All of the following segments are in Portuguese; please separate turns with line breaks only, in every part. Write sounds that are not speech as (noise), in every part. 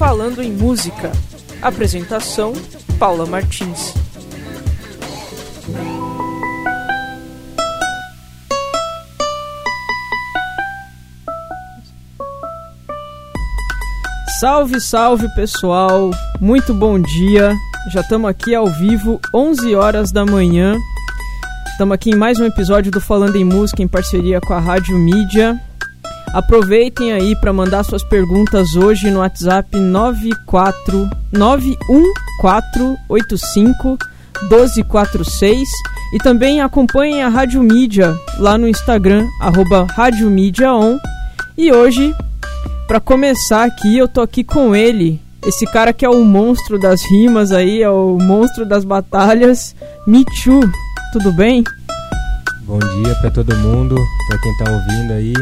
Falando em Música. Apresentação: Paula Martins. Salve, salve pessoal, muito bom dia. Já estamos aqui ao vivo, 11 horas da manhã. Estamos aqui em mais um episódio do Falando em Música em parceria com a Rádio Mídia. Aproveitem aí para mandar suas perguntas hoje no WhatsApp 9491485 1246 e também acompanhem a Rádio Mídia lá no Instagram arroba Rádio Mídia On. E hoje para começar aqui, eu tô aqui com ele, esse cara que é o monstro das rimas aí, é o monstro das batalhas, Michu. Tudo bem?
Bom dia para todo mundo, para quem tá ouvindo aí.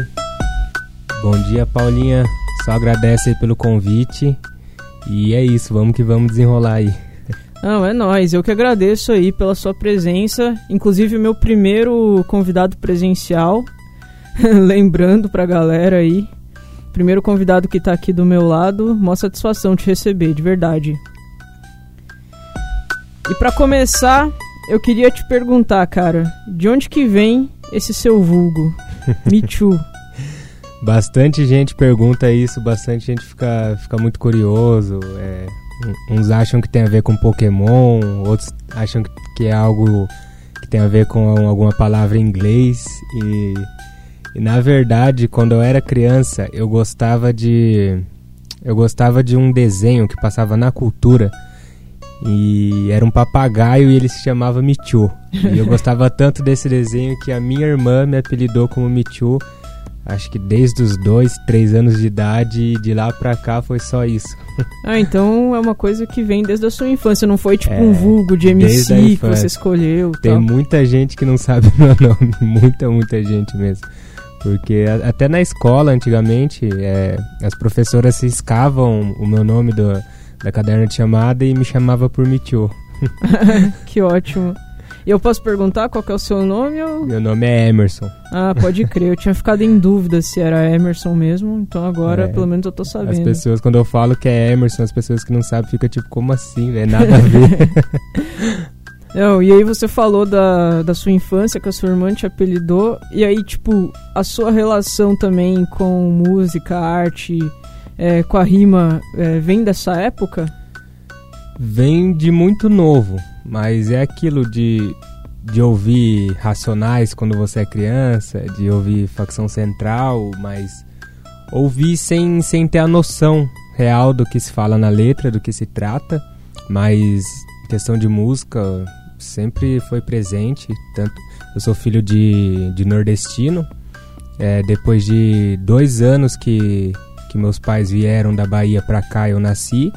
Bom dia, Paulinha. Só agradece aí pelo convite. E é isso, vamos que vamos desenrolar aí.
Não, é nós. Eu que agradeço aí pela sua presença. Inclusive, meu primeiro convidado presencial. (laughs) Lembrando pra galera aí, Primeiro convidado que está aqui do meu lado, mó satisfação te receber, de verdade. E para começar, eu queria te perguntar, cara, de onde que vem esse seu vulgo? (laughs) Me Too.
Bastante gente pergunta isso, bastante gente fica, fica muito curioso. É, uns acham que tem a ver com Pokémon, outros acham que é algo que tem a ver com alguma palavra em inglês. E e na verdade, quando eu era criança, eu gostava de eu gostava de um desenho que passava na cultura e era um papagaio e ele se chamava Michu. E eu gostava tanto desse desenho que a minha irmã me apelidou como Michu. Acho que desde os dois, três anos de idade de lá pra cá foi só isso. (laughs)
Ah, então é uma coisa que vem desde a sua infância, não foi tipo é, um vulgo de MC que você escolheu.
Tem tal. muita gente que não sabe (laughs) meu nome, muita, muita gente mesmo. Porque até na escola, antigamente, é, as professoras riscavam o meu nome do, da caderna de chamada e me chamava por Michio. (laughs)
que ótimo. Eu posso perguntar qual é o seu nome? Ou...
Meu nome é Emerson.
Ah, pode crer. Eu tinha ficado em dúvida se era Emerson mesmo, então agora é, pelo menos eu tô sabendo.
As pessoas, quando eu falo que é Emerson, as pessoas que não sabem ficam tipo, como assim? É nada a ver.
Não, (laughs) e aí você falou da, da sua infância, que a sua irmã te apelidou, e aí, tipo, a sua relação também com música, arte, é, com a rima, é, vem dessa época?
Vem de muito novo, mas é aquilo de, de ouvir Racionais quando você é criança, de ouvir Facção Central, mas ouvir sem, sem ter a noção real do que se fala na letra, do que se trata, mas questão de música, sempre foi presente. Tanto eu sou filho de, de nordestino. É, depois de dois anos que, que meus pais vieram da Bahia para cá, eu nasci.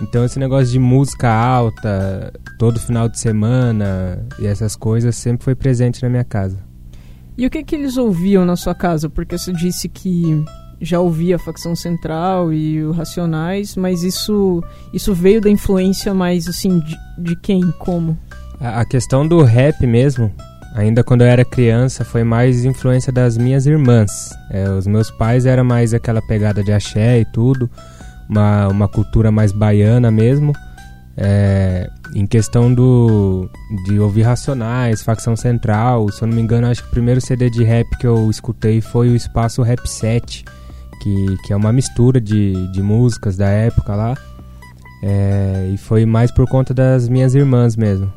Então esse negócio de música alta, todo final de semana e essas coisas sempre foi presente na minha casa.
E o que que eles ouviam na sua casa? Porque você disse que já ouvia a facção central e o Racionais, mas isso isso veio da influência mais assim de, de quem, como?
A, questão do rap mesmo, ainda quando eu era criança, foi mais influência das minhas irmãs. É, os meus pais era mais aquela pegada de axé e tudo, uma, uma cultura mais baiana mesmo. É, em questão do de ouvir Racionais, Facção Central, se eu não me engano, acho que o primeiro CD de rap que eu escutei foi o Espaço Rap 7, que, que é uma mistura de, de músicas da época lá. É, e foi mais por conta das minhas irmãs mesmo.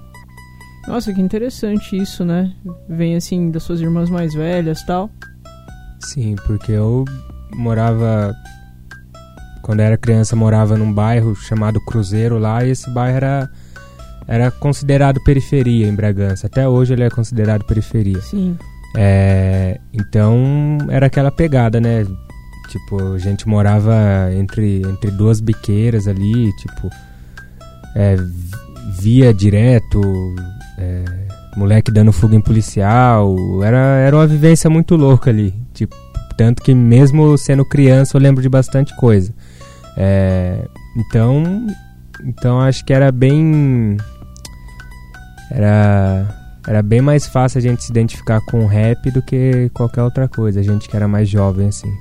Nossa, que interessante isso, né? Vem assim das suas irmãs mais velhas tal.
Sim, porque eu morava. Quando era criança, morava num bairro chamado Cruzeiro lá, e esse bairro era, era considerado periferia em Bragança. Até hoje ele é considerado periferia.
Sim.
É, então era aquela pegada, né? Tipo, a gente morava entre, entre duas biqueiras ali, tipo, é, via direto é, moleque dando fuga em policial. Era, era uma vivência muito louca ali. Tipo, tanto que mesmo sendo criança eu lembro de bastante coisa. É, então, então acho que era bem. Era, era bem mais fácil a gente se identificar com o rap do que qualquer outra coisa, a gente que era mais jovem assim.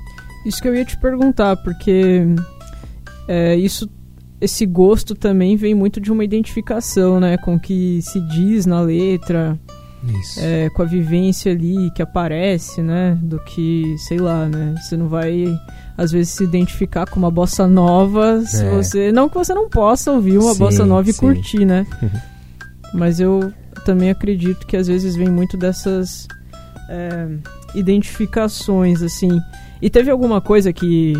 Isso que eu ia te perguntar, porque é, isso esse gosto também vem muito de uma identificação, né, com o que se diz na letra, é, com a vivência ali que aparece, né, do que, sei lá, né, você não vai às vezes se identificar com uma bossa nova se é. você, não que você não possa ouvir uma sim, bossa nova e sim. curtir, né, (laughs) mas eu também acredito que às vezes vem muito dessas é, identificações, assim, e teve alguma coisa que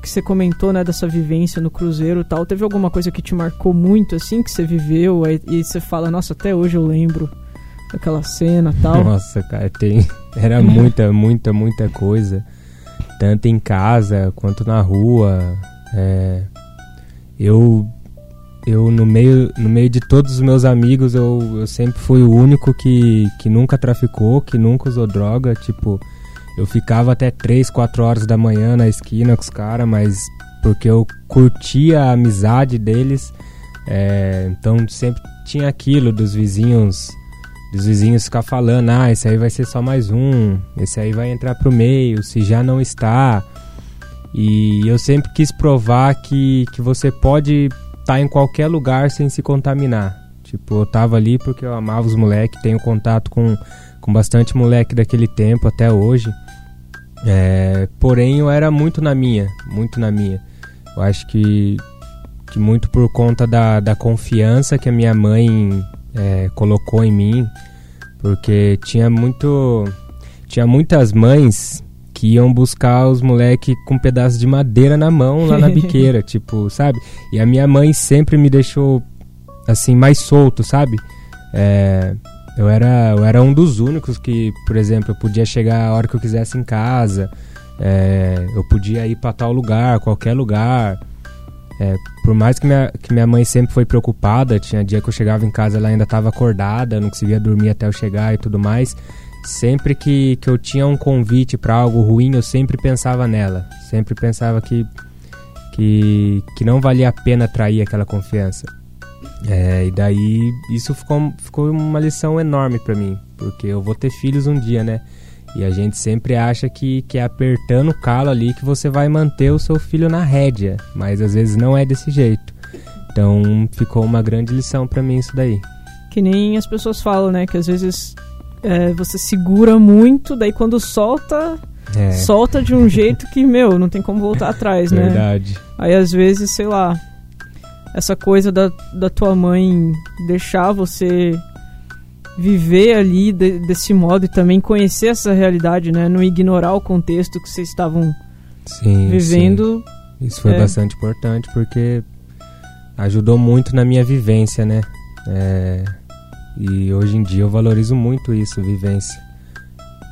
que você comentou, né, dessa vivência no cruzeiro e tal, teve alguma coisa que te marcou muito, assim, que você viveu e, e você fala, nossa, até hoje eu lembro daquela cena tal?
Nossa, cara, tem... (laughs) Era muita, muita, muita coisa. Tanto em casa quanto na rua. É... Eu... Eu, no meio, no meio de todos os meus amigos, eu, eu sempre fui o único que, que nunca traficou, que nunca usou droga, tipo... Eu ficava até 3, 4 horas da manhã na esquina com os caras, mas porque eu curtia a amizade deles. É, então sempre tinha aquilo dos vizinhos dos vizinhos ficar falando, ah, esse aí vai ser só mais um, esse aí vai entrar pro meio, se já não está. E eu sempre quis provar que, que você pode estar tá em qualquer lugar sem se contaminar. Tipo, eu tava ali porque eu amava os moleques, tenho contato com, com bastante moleque daquele tempo até hoje. É, porém, eu era muito na minha, muito na minha. Eu acho que, que muito por conta da, da confiança que a minha mãe é, colocou em mim, porque tinha muito, tinha muitas mães que iam buscar os moleques com um pedaço de madeira na mão lá na (laughs) biqueira, tipo, sabe? E a minha mãe sempre me deixou assim mais solto, sabe? É, eu era, eu era um dos únicos que, por exemplo, eu podia chegar a hora que eu quisesse em casa, é, eu podia ir para tal lugar, qualquer lugar. É, por mais que minha, que minha mãe sempre foi preocupada, tinha dia que eu chegava em casa ela ainda estava acordada, não conseguia dormir até eu chegar e tudo mais. Sempre que, que eu tinha um convite para algo ruim, eu sempre pensava nela. Sempre pensava que, que, que não valia a pena trair aquela confiança. É, e daí isso ficou, ficou uma lição enorme para mim, porque eu vou ter filhos um dia, né? E a gente sempre acha que, que é apertando o calo ali que você vai manter o seu filho na rédea, mas às vezes não é desse jeito. Então ficou uma grande lição para mim isso daí.
Que nem as pessoas falam, né? Que às vezes é, você segura muito, daí quando solta, é. solta de um (laughs) jeito que, meu, não tem como voltar atrás,
né? Verdade.
Aí às vezes, sei lá, essa coisa da, da tua mãe deixar você viver ali de, desse modo e também conhecer essa realidade, né? Não ignorar o contexto que vocês estavam sim, vivendo.
Sim. Isso foi é. bastante importante porque ajudou muito na minha vivência, né? É, e hoje em dia eu valorizo muito isso, vivência.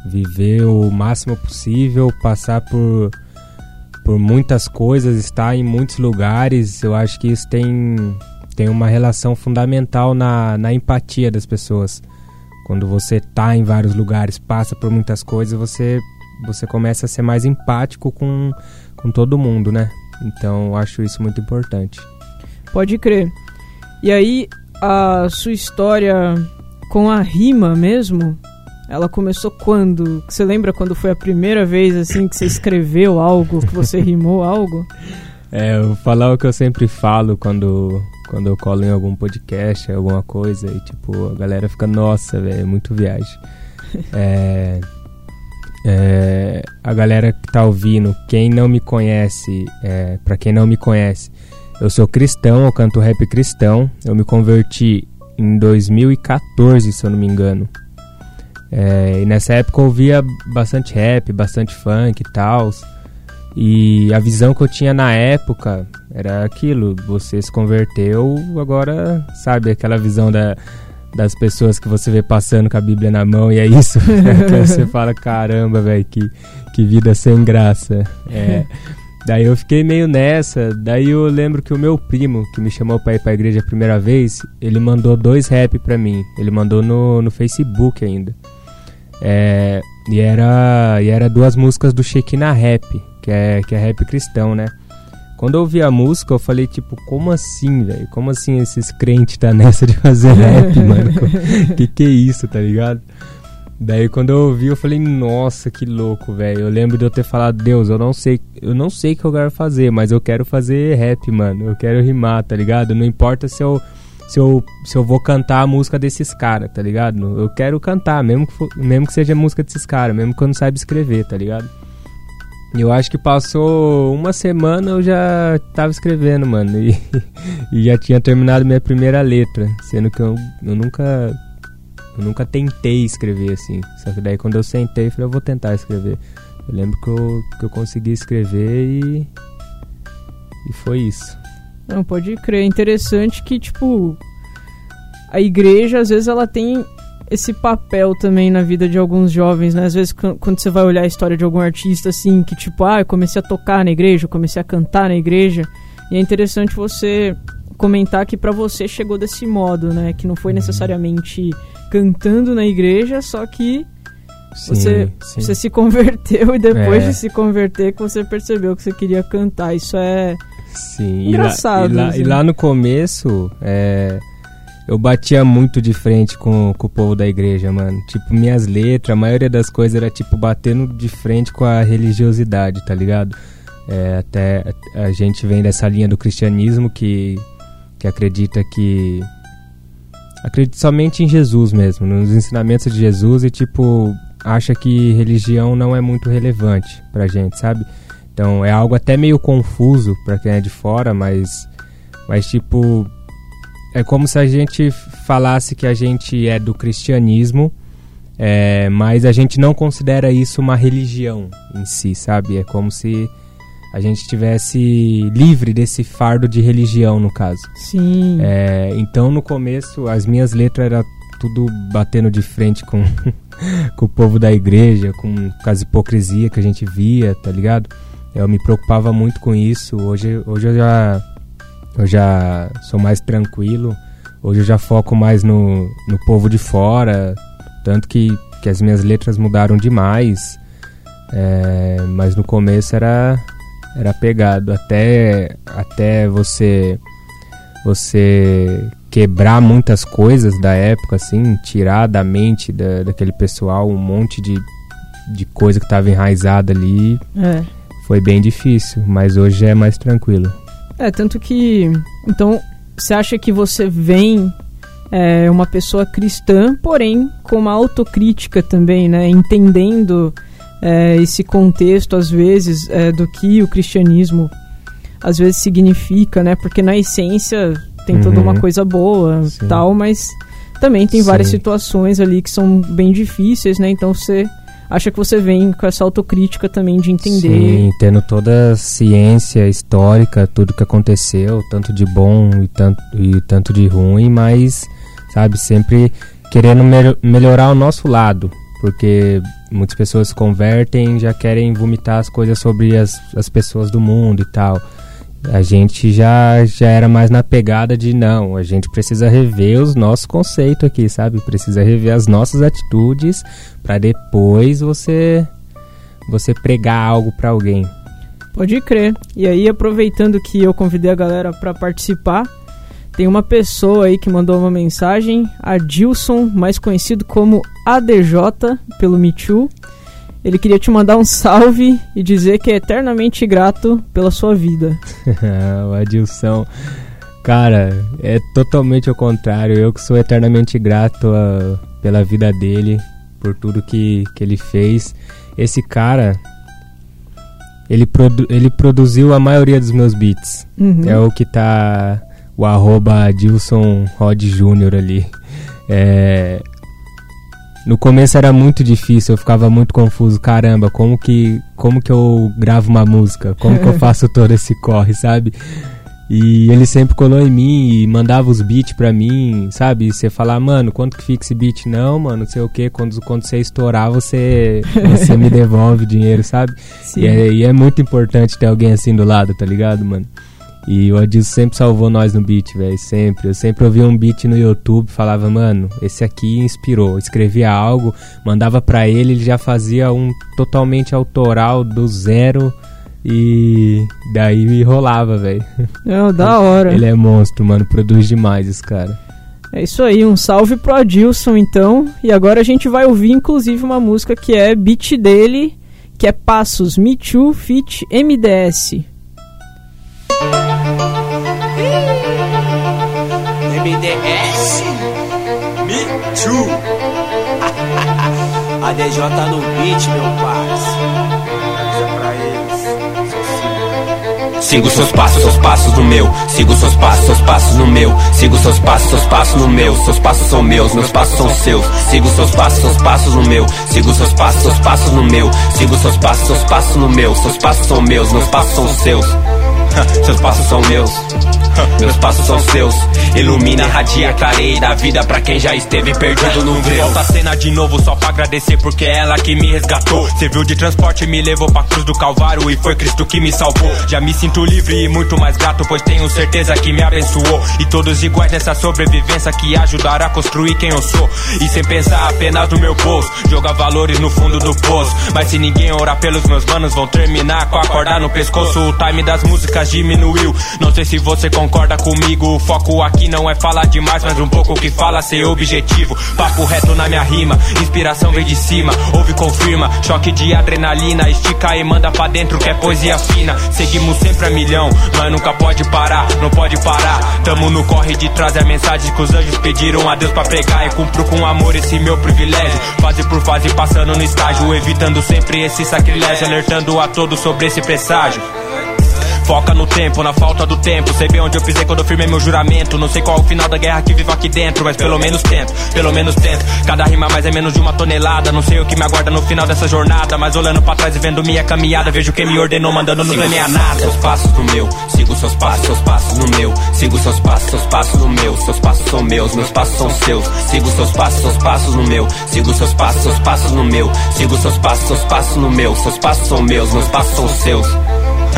Viver o máximo possível, passar por por muitas coisas, estar em muitos lugares, eu acho que isso tem, tem uma relação fundamental na, na empatia das pessoas. Quando você está em vários lugares, passa por muitas coisas, você, você começa a ser mais empático com, com todo mundo, né? Então eu acho isso muito importante.
Pode crer. E aí, a sua história com a rima mesmo, ela começou quando? Você lembra quando foi a primeira vez assim que você escreveu algo, que você rimou algo? (laughs)
É, eu vou falar o que eu sempre falo quando, quando eu colo em algum podcast, alguma coisa, e tipo, a galera fica, nossa, velho, é muito viagem. (laughs) é, é, a galera que tá ouvindo, quem não me conhece, é, para quem não me conhece, eu sou cristão, eu canto rap cristão, eu me converti em 2014, se eu não me engano. É, e nessa época eu ouvia bastante rap, bastante funk e tal. E a visão que eu tinha na época era aquilo: você se converteu, agora, sabe, aquela visão da, das pessoas que você vê passando com a Bíblia na mão e é isso. (laughs) você fala: caramba, velho, que, que vida sem graça. É. Daí eu fiquei meio nessa, daí eu lembro que o meu primo, que me chamou pra ir pra igreja a primeira vez, ele mandou dois rap pra mim. Ele mandou no, no Facebook ainda. É, e, era, e era duas músicas do Shekinah Rap, que é, que é rap cristão, né? Quando eu ouvi a música, eu falei, tipo, como assim, velho? Como assim esses crentes tá (laughs) nessa de fazer rap, (laughs) mano? que que é isso, tá ligado? Daí quando eu ouvi, eu falei, nossa, que louco, velho. Eu lembro de eu ter falado, Deus, eu não sei, eu não sei o que eu quero fazer, mas eu quero fazer rap, mano. Eu quero rimar, tá ligado? Não importa se eu se eu, se eu vou cantar a música desses caras, tá ligado? Eu quero cantar, mesmo que, for, mesmo que seja música desses caras, mesmo que eu não saiba escrever, tá ligado? Eu acho que passou uma semana eu já tava escrevendo, mano. E, (laughs) e já tinha terminado minha primeira letra. Sendo que eu, eu nunca. Eu nunca tentei escrever assim. Só que daí quando eu sentei, eu falei, eu vou tentar escrever. Eu lembro que eu, que eu consegui escrever e. E foi isso.
Não, pode crer. É interessante que, tipo, a igreja, às vezes, ela tem esse papel também na vida de alguns jovens, né? Às vezes, quando você vai olhar a história de algum artista, assim, que tipo, ah, eu comecei a tocar na igreja, eu comecei a cantar na igreja. E é interessante você comentar que para você chegou desse modo, né? Que não foi necessariamente cantando na igreja, só que sim, você, sim. você se converteu (laughs) e depois é. de se converter que você percebeu que você queria cantar. Isso é
sim. engraçado. E lá, e lá, assim. e lá no começo, é eu batia muito de frente com, com o povo da igreja, mano. Tipo, minhas letras, a maioria das coisas era tipo batendo de frente com a religiosidade, tá ligado? É, até a gente vem dessa linha do cristianismo que, que acredita que. Acredita somente em Jesus mesmo, nos ensinamentos de Jesus e, tipo, acha que religião não é muito relevante pra gente, sabe? Então é algo até meio confuso pra quem é de fora, mas. Mas, tipo, é como se a gente falasse que a gente é do cristianismo, é, mas a gente não considera isso uma religião em si, sabe? É como se a gente estivesse livre desse fardo de religião, no caso.
Sim.
É, então, no começo, as minhas letras eram tudo batendo de frente com, (laughs) com o povo da igreja, com, com as hipocrisia que a gente via, tá ligado? Eu me preocupava muito com isso. Hoje, hoje eu já eu já sou mais tranquilo. Hoje eu já foco mais no, no povo de fora, tanto que, que as minhas letras mudaram demais. É, mas no começo era era pegado até até você você quebrar muitas coisas da época assim tirar da mente da, daquele pessoal um monte de, de coisa que estava enraizada ali é. foi bem difícil mas hoje é mais tranquilo
é, tanto que. Então, você acha que você vem é, uma pessoa cristã, porém com uma autocrítica também, né? Entendendo é, esse contexto, às vezes, é, do que o cristianismo às vezes significa, né? Porque na essência tem uhum. toda uma uhum. coisa boa Sim. tal, mas também tem Sim. várias situações ali que são bem difíceis, né? Então você acha que você vem com essa autocrítica também de entender.
Sim, tendo toda a ciência histórica, tudo que aconteceu, tanto de bom e tanto, e tanto de ruim, mas, sabe, sempre querendo me melhorar o nosso lado, porque muitas pessoas se convertem já querem vomitar as coisas sobre as, as pessoas do mundo e tal a gente já, já era mais na pegada de não, a gente precisa rever os nossos conceitos aqui, sabe? Precisa rever as nossas atitudes para depois você você pregar algo para alguém.
Pode crer. E aí, aproveitando que eu convidei a galera para participar, tem uma pessoa aí que mandou uma mensagem, a Dilson, mais conhecido como ADJ pelo Me Too. Ele queria te mandar um salve e dizer que é eternamente grato pela sua vida. (laughs)
o Adilson. Cara, é totalmente o contrário. Eu que sou eternamente grato a, pela vida dele, por tudo que, que ele fez. Esse cara, ele, produ ele produziu a maioria dos meus beats. Uhum. É o que tá o arroba Adilson Rod Jr. ali. É, no começo era muito difícil, eu ficava muito confuso. Caramba, como que, como que eu gravo uma música? Como que eu (laughs) faço todo esse corre, sabe? E ele sempre colou em mim e mandava os beats pra mim, sabe? Você falar, mano, quanto que fica esse beat? Não, mano, não sei o que. Quando, quando você estourar, você, você me (laughs) devolve o dinheiro, sabe? E é, e é muito importante ter alguém assim do lado, tá ligado, mano? E o Adilson sempre salvou nós no beat, velho. Sempre. Eu sempre ouvia um beat no YouTube, falava, mano, esse aqui inspirou. Escrevia algo, mandava pra ele, ele já fazia um totalmente autoral do zero. E daí rolava, velho.
É, da hora.
Ele é monstro, mano. Produz demais esse cara.
É isso aí, um salve pro Adilson então. E agora a gente vai ouvir inclusive uma música que é beat dele, que é Passos Me Too Fit MDS.
Me Too ADJ no beat, meu parceiro Sigo seus passos, seus passos no meu. Sigo seus passos, seus passos no meu. Sigo seus passos, seus passos no meu. Seus passos são meus, meus passos são seus. Sigo seus passos, seus passos no meu. Sigo seus passos, seus passos no meu. Sigo seus passos, seus passos no meu. Seus passos são meus, meus passos são seus. Seus passos são meus. Meus passos são seus. Ilumina, radia, clareia da vida pra quem já esteve perdido num greu. Volta a cena de novo só pra agradecer porque é ela que me resgatou. Serviu de transporte, me levou pra cruz do Calvário e foi Cristo que me salvou. Já me sinto livre e muito mais grato, pois tenho certeza que me abençoou. E todos iguais nessa sobrevivência que ajudará a construir quem eu sou. E sem pensar apenas no meu bolso, jogar valores no fundo do poço. Mas se ninguém orar pelos meus manos, vão terminar com a corda no pescoço. O time das músicas diminuiu. Não sei se você concorda comigo. O foco aqui não é falar demais, mas um pouco que fala ser objetivo. Papo reto na minha rima, inspiração vem de cima. Ouve, confirma, choque de adrenalina. Estica e manda pra dentro que é poesia fina. Seguimos sempre a milhão, mas nunca pode parar, não pode parar. Tamo no corre de trás, é a mensagem que os anjos pediram a Deus pra pregar. E cumpro com amor esse meu privilégio. Fase por fase passando no estágio, evitando sempre esse sacrilégio. Alertando a todos sobre esse presságio. Foca no tempo, na falta do tempo. Sei bem onde eu pisei quando eu firmei meu juramento. Não sei qual é o final da guerra que vivo aqui dentro, mas pelo menos tento, pelo menos tento. Cada rima mais é menos de uma tonelada. Não sei o que me aguarda no final dessa jornada, mas olhando pra trás e vendo minha caminhada, vejo quem me ordenou, mandando não ganhar nada. Seus passos no meu, sigo seus passos, seus passos no meu. Sigo seus passos, seus passos no meu. Seus passos são meus, meus passos são seus. Sigo seus passos, seus passos no meu. Sigo seus passos, seus passos no meu. Sigo seus passos, seus passos no meu. Seus passos são meus, meus passos são seus.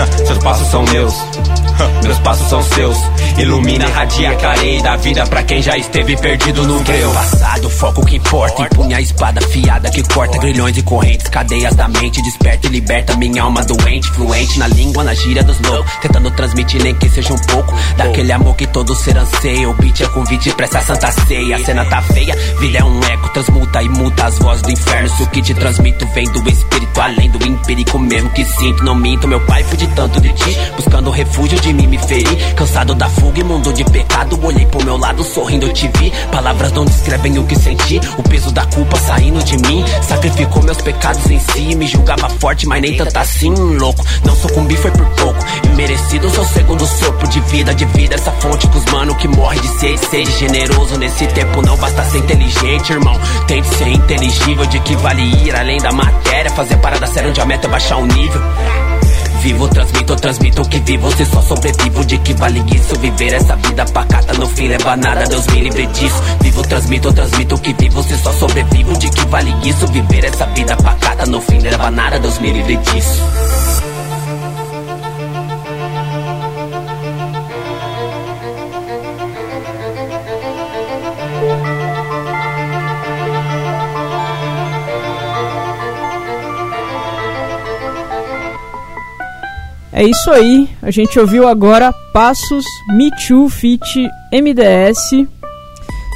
Seus passos são meus, (laughs) meus passos são seus. Ilumina, radia, clareia da vida pra quem já esteve perdido no greu. Passado, foco que importa. Empunha a espada fiada que corta grilhões e correntes, cadeias da mente. Desperta e liberta minha alma doente, fluente na língua, na gíria dos loucos. Tentando transmitir, nem que seja um pouco daquele amor que todo ser anseia. O beat é convite pra essa santa ceia. A cena tá feia, vida é um eco, transmuta e muta as vozes do inferno. Se o que te transmito vem do espírito, além do empírico mesmo que sinto. Não minto, meu pai, fui de tanto de ti, buscando refúgio de mim me ferir. Cansado da fuga e mundo de pecado, olhei pro meu lado sorrindo, eu te vi. Palavras não descrevem o que senti, o peso da culpa saindo de mim. Sacrificou meus pecados em si, me julgava forte, mas nem tanto assim, louco. Não sucumbi, foi por pouco. E merecido seu segundo sopro de vida, de vida. Essa fonte com os mano que morre de sede generoso. Nesse tempo não basta ser inteligente, irmão. Tente ser inteligível, de que vale ir além da matéria. Fazer parada séria onde a meta é baixar o nível. Vivo, transmito, transmito o que vivo Se só sobrevivo, de que vale isso? Viver essa vida pacata, no fim leva nada Deus me livre disso. Vivo, transmito, transmito o que vivo Se só sobrevivo, de que vale isso? Viver essa vida pacata, no fim leva nada Deus me livre disso
É isso aí, a gente ouviu agora Passos Me Too Fit MDS.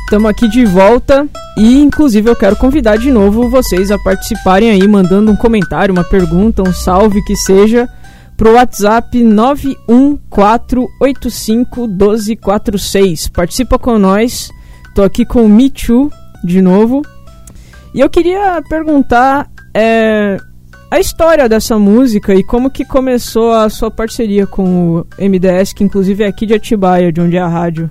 Estamos aqui de volta e inclusive eu quero convidar de novo vocês a participarem aí, mandando um comentário, uma pergunta, um salve que seja pro WhatsApp 914851246. Participa com nós. Tô aqui com o Me Too de novo. E eu queria perguntar é, a história dessa música e como que começou a sua parceria com o MDS, que inclusive é aqui de Atibaia, de onde é a rádio.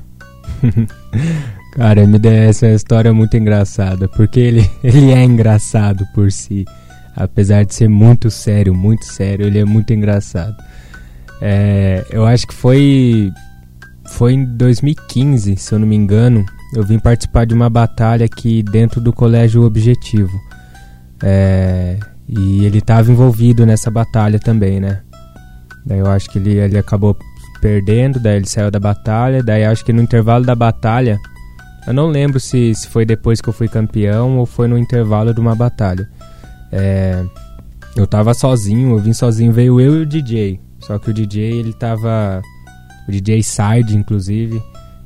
(laughs)
Cara, MDS é uma história muito engraçada, porque ele, (laughs) ele é engraçado por si. Apesar de ser muito sério, muito sério, ele é muito engraçado. É, eu acho que foi, foi em 2015, se eu não me engano, eu vim participar de uma batalha aqui dentro do Colégio Objetivo. É, e ele estava envolvido nessa batalha também, né? Daí eu acho que ele, ele acabou perdendo, daí ele saiu da batalha, daí acho que no intervalo da batalha, eu não lembro se, se foi depois que eu fui campeão ou foi no intervalo de uma batalha. É, eu tava sozinho, eu vim sozinho, veio eu e o DJ. Só que o DJ ele tava. O DJ Side, inclusive.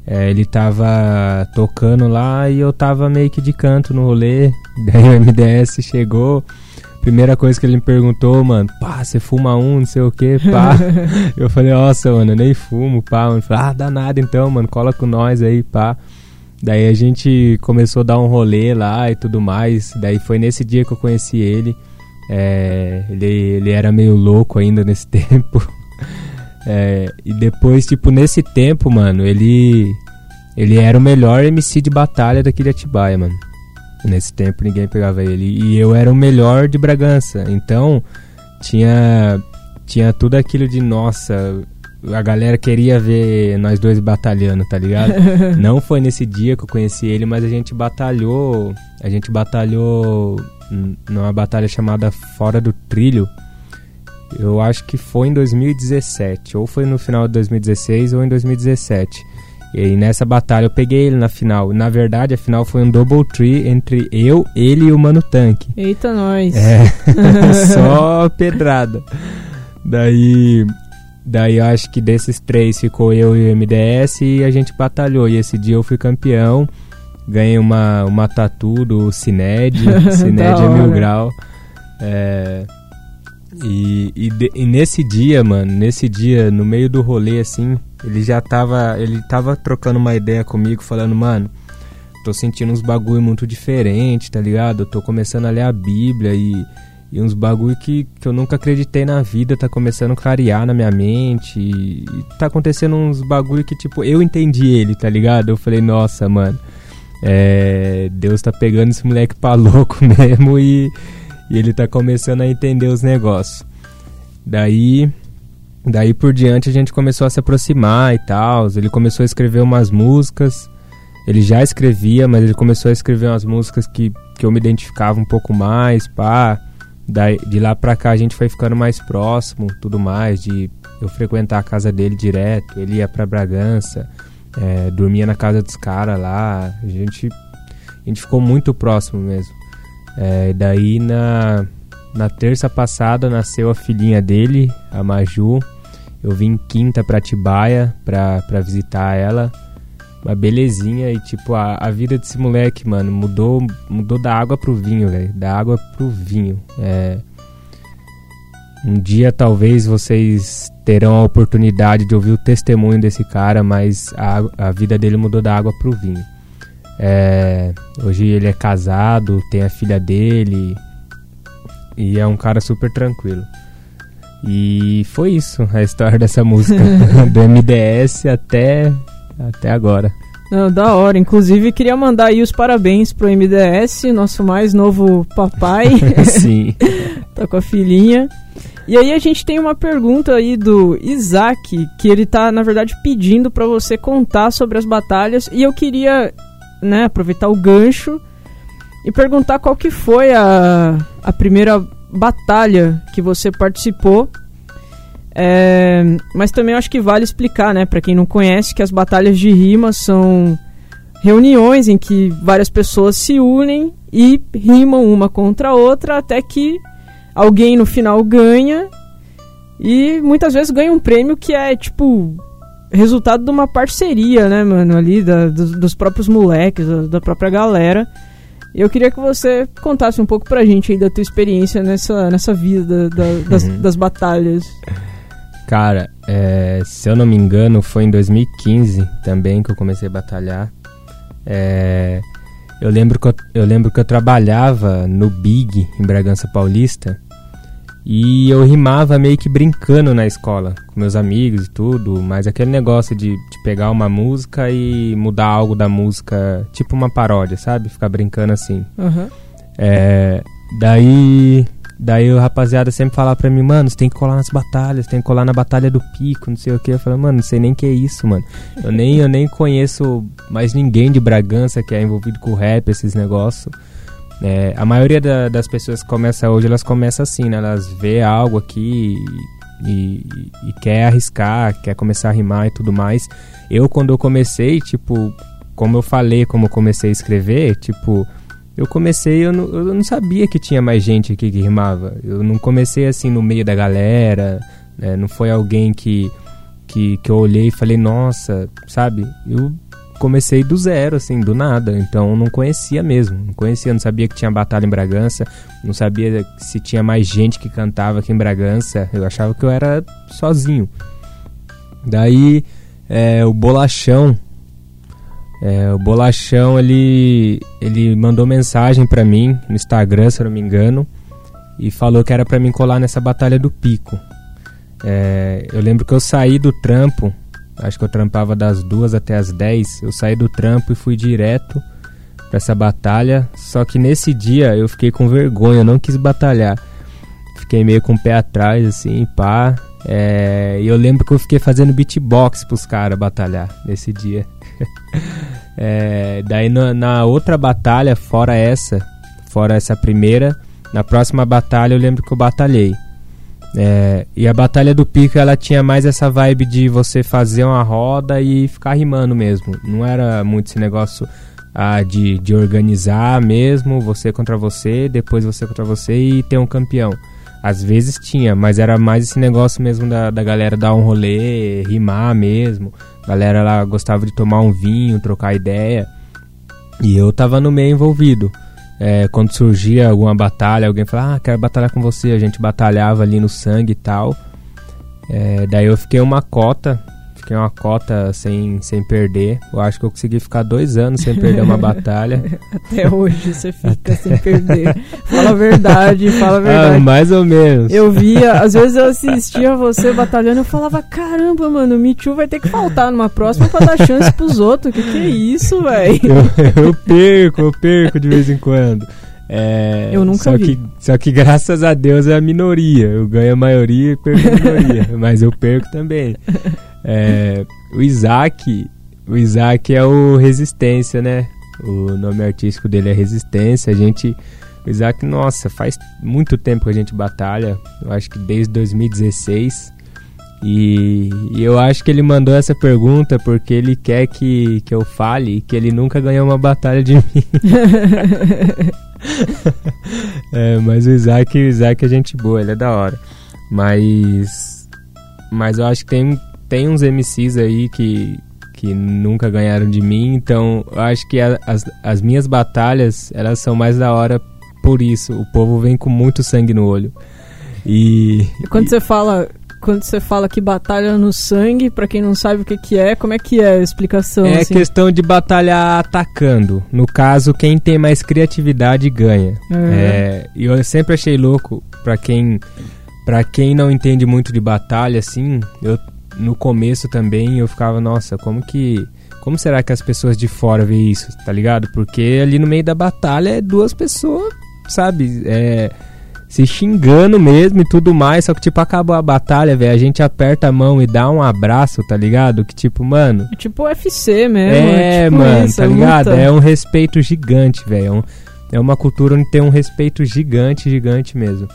É, ele tava tocando lá e eu tava meio que de canto no rolê. (laughs) Daí o MDS chegou. Primeira coisa que ele me perguntou, mano, pá, você fuma um, não sei o que, pá. (laughs) eu falei, nossa, mano, eu nem fumo, pá. Mano, falei, ah, dá nada então, mano, cola com nós aí, pá. Daí a gente começou a dar um rolê lá e tudo mais. Daí foi nesse dia que eu conheci ele. É, ele, ele era meio louco ainda nesse (laughs) tempo. É, e depois, tipo, nesse tempo, mano, ele. Ele era o melhor MC de batalha daqui de Atibaia, mano. Nesse tempo ninguém pegava ele. E eu era o melhor de Bragança. Então, tinha. Tinha tudo aquilo de, nossa, a galera queria ver nós dois batalhando, tá ligado? (laughs) Não foi nesse dia que eu conheci ele, mas a gente batalhou. A gente batalhou numa batalha chamada Fora do Trilho. Eu acho que foi em 2017, ou foi no final de 2016 ou em 2017. E nessa batalha eu peguei ele na final. Na verdade, a final foi um double tree entre eu, ele e o Mano Tanque.
Eita, nós.
É, (laughs) só pedrada. Daí, daí eu acho que desses três ficou eu e o MDS e a gente batalhou. E esse dia eu fui campeão. Ganhei uma, uma tatu do Cined. (laughs) Cined é mil grau. É, e, e, de, e, nesse dia, mano, nesse dia, no meio do rolê, assim, ele já tava. Ele tava trocando uma ideia comigo, falando, mano, tô sentindo uns bagulho muito diferente, tá ligado? Eu tô começando a ler a Bíblia e, e uns bagulho que, que eu nunca acreditei na vida tá começando a clarear na minha mente. E, e tá acontecendo uns bagulho que, tipo, eu entendi ele, tá ligado? Eu falei, nossa, mano, é, Deus tá pegando esse moleque pra louco (laughs) mesmo e e ele tá começando a entender os negócios. Daí, daí por diante a gente começou a se aproximar e tal. Ele começou a escrever umas músicas. Ele já escrevia, mas ele começou a escrever umas músicas que, que eu me identificava um pouco mais, pá. Daí, de lá pra cá a gente foi ficando mais próximo, tudo mais, de eu frequentar a casa dele direto, ele ia pra Bragança, é, dormia na casa dos caras lá, a gente, a gente ficou muito próximo mesmo. É, daí na, na terça passada nasceu a filhinha dele, a Maju. Eu vim quinta pra Tibaia pra, pra visitar ela. Uma belezinha e tipo, a, a vida desse moleque, mano, mudou, mudou da água pro vinho, velho. Da água pro vinho. É, um dia talvez vocês terão a oportunidade de ouvir o testemunho desse cara, mas a, a vida dele mudou da água pro vinho. É, hoje ele é casado, tem a filha dele e é um cara super tranquilo. E foi isso a história dessa música, (laughs) do MDS até, até agora.
Não, da hora. Inclusive, queria mandar aí os parabéns pro MDS, nosso mais novo papai. (laughs)
Sim.
tá com a filhinha. E aí a gente tem uma pergunta aí do Isaac, que ele tá, na verdade, pedindo para você contar sobre as batalhas. E eu queria né, aproveitar o gancho e perguntar qual que foi a, a primeira batalha que você participou. É, mas também acho que vale explicar, né, para quem não conhece, que as batalhas de rima são reuniões em que várias pessoas se unem e rimam uma contra a outra até que alguém no final ganha e muitas vezes ganha um prêmio que é tipo resultado de uma parceria, né, mano, ali da, dos, dos, próprios moleques, da, da, própria galera. Eu queria que você contasse um pouco pra gente aí da tua experiência nessa, nessa vida da, das, uhum. das batalhas.
Cara, é, se eu não me engano, foi em 2015 também que eu comecei a batalhar. É, eu, lembro que eu, eu lembro que eu trabalhava no Big, em Bragança Paulista, e eu rimava meio que brincando na escola, com meus amigos e tudo, mas aquele negócio de, de, pegar uma música e mudar algo da música, tipo uma paródia, sabe? Ficar brincando assim.
Uhum.
É, daí, daí o rapaziada sempre falava pra mim, mano, você tem que colar nas batalhas, tem que colar na Batalha do Pico, não sei o que. Eu falei, mano, não sei nem o que é isso, mano. Eu nem, eu nem conheço mais ninguém de Bragança que é envolvido com rap, esses negócios. É, a maioria da, das pessoas que começa hoje, elas começam assim, né? Elas vê algo aqui e, e, e, quer arriscar, quer começar a rimar e tudo mais. Eu, quando eu comecei, tipo, como eu falei, como eu comecei a escrever, tipo, eu comecei, eu não, eu não sabia que tinha mais gente aqui que rimava. Eu não comecei assim no meio da galera, né? não foi alguém que, que, que eu olhei e falei, nossa, sabe? Eu comecei do zero, assim, do nada. Então não conhecia mesmo. Não conhecia, não sabia que tinha batalha em Bragança. Não sabia se tinha mais gente que cantava aqui em Bragança. Eu achava que eu era sozinho. Daí é, o Bolachão. É, o Bolachão ele, ele mandou mensagem para mim no Instagram, se eu não me engano, e falou que era para mim colar nessa batalha do pico. É, eu lembro que eu saí do trampo acho que eu trampava das duas até as 10. Eu saí do trampo e fui direto para essa batalha. Só que nesse dia eu fiquei com vergonha, não quis batalhar. Fiquei meio com o pé atrás, assim, pá. É, e eu lembro que eu fiquei fazendo beatbox pros caras batalhar nesse dia. (laughs) é, daí na, na outra batalha, fora essa, fora essa primeira, na próxima batalha eu lembro que eu batalhei. É, e a Batalha do Pico ela tinha mais essa vibe de você fazer uma roda e ficar rimando mesmo. Não era muito esse negócio ah, de, de organizar mesmo, você contra você, depois você contra você e ter um campeão. Às vezes tinha, mas era mais esse negócio mesmo da, da galera dar um rolê, rimar mesmo. A galera lá gostava de tomar um vinho, trocar ideia. E eu tava no meio envolvido. É, quando surgia alguma batalha, alguém falava, ah, quero batalhar com você, a gente batalhava ali no sangue e tal. É, daí eu fiquei uma cota, fiquei uma cota sem, sem perder. Eu acho que eu consegui ficar dois anos sem perder uma (laughs) batalha.
Até hoje você fica Até... sem perder. Fala a verdade, fala a ah, verdade.
Ah, mais ou menos.
Eu via, às vezes eu assistia você batalhando, eu falava, caramba, mano, o Me Too vai ter que faltar numa próxima pra dar chance pros outros. Que que é isso, velho?
Eu, eu perco, eu perco de vez em quando. É,
eu nunca
só
vi.
Que, só que graças a Deus é a minoria. Eu ganho a maioria e perco a minoria. (laughs) mas eu perco também. É, o Isaac, o Isaac é o Resistência, né? O nome artístico dele é Resistência. A gente, o Isaac, nossa, faz muito tempo que a gente batalha. Eu acho que desde 2016. E, e, eu acho que ele mandou essa pergunta porque ele quer que, que eu fale que ele nunca ganhou uma batalha de mim. (laughs) (laughs) é, mas o Isaac, o Isaac é gente boa, ele é da hora. Mas, mas eu acho que tem tem uns MCs aí que, que nunca ganharam de mim, então eu acho que a, as, as minhas batalhas, elas são mais da hora por isso. O povo vem com muito sangue no olho. E,
e quando e... você fala quando você fala que batalha no sangue, para quem não sabe o que, que é, como é que é a explicação?
É
assim?
questão de batalhar atacando. No caso, quem tem mais criatividade ganha. É. É, e eu sempre achei louco, para quem, pra quem não entende muito de batalha, assim, eu no começo também eu ficava, nossa, como que. Como será que as pessoas de fora veem isso, tá ligado? Porque ali no meio da batalha é duas pessoas, sabe? É, se xingando mesmo e tudo mais. Só que, tipo, acabou a batalha, velho. A gente aperta a mão e dá um abraço, tá ligado? Que, tipo, mano.
É tipo UFC mesmo.
É, é tipo mano, isso, tá ligado? Luta. É um respeito gigante, velho. É, um, é uma cultura onde tem um respeito gigante, gigante mesmo.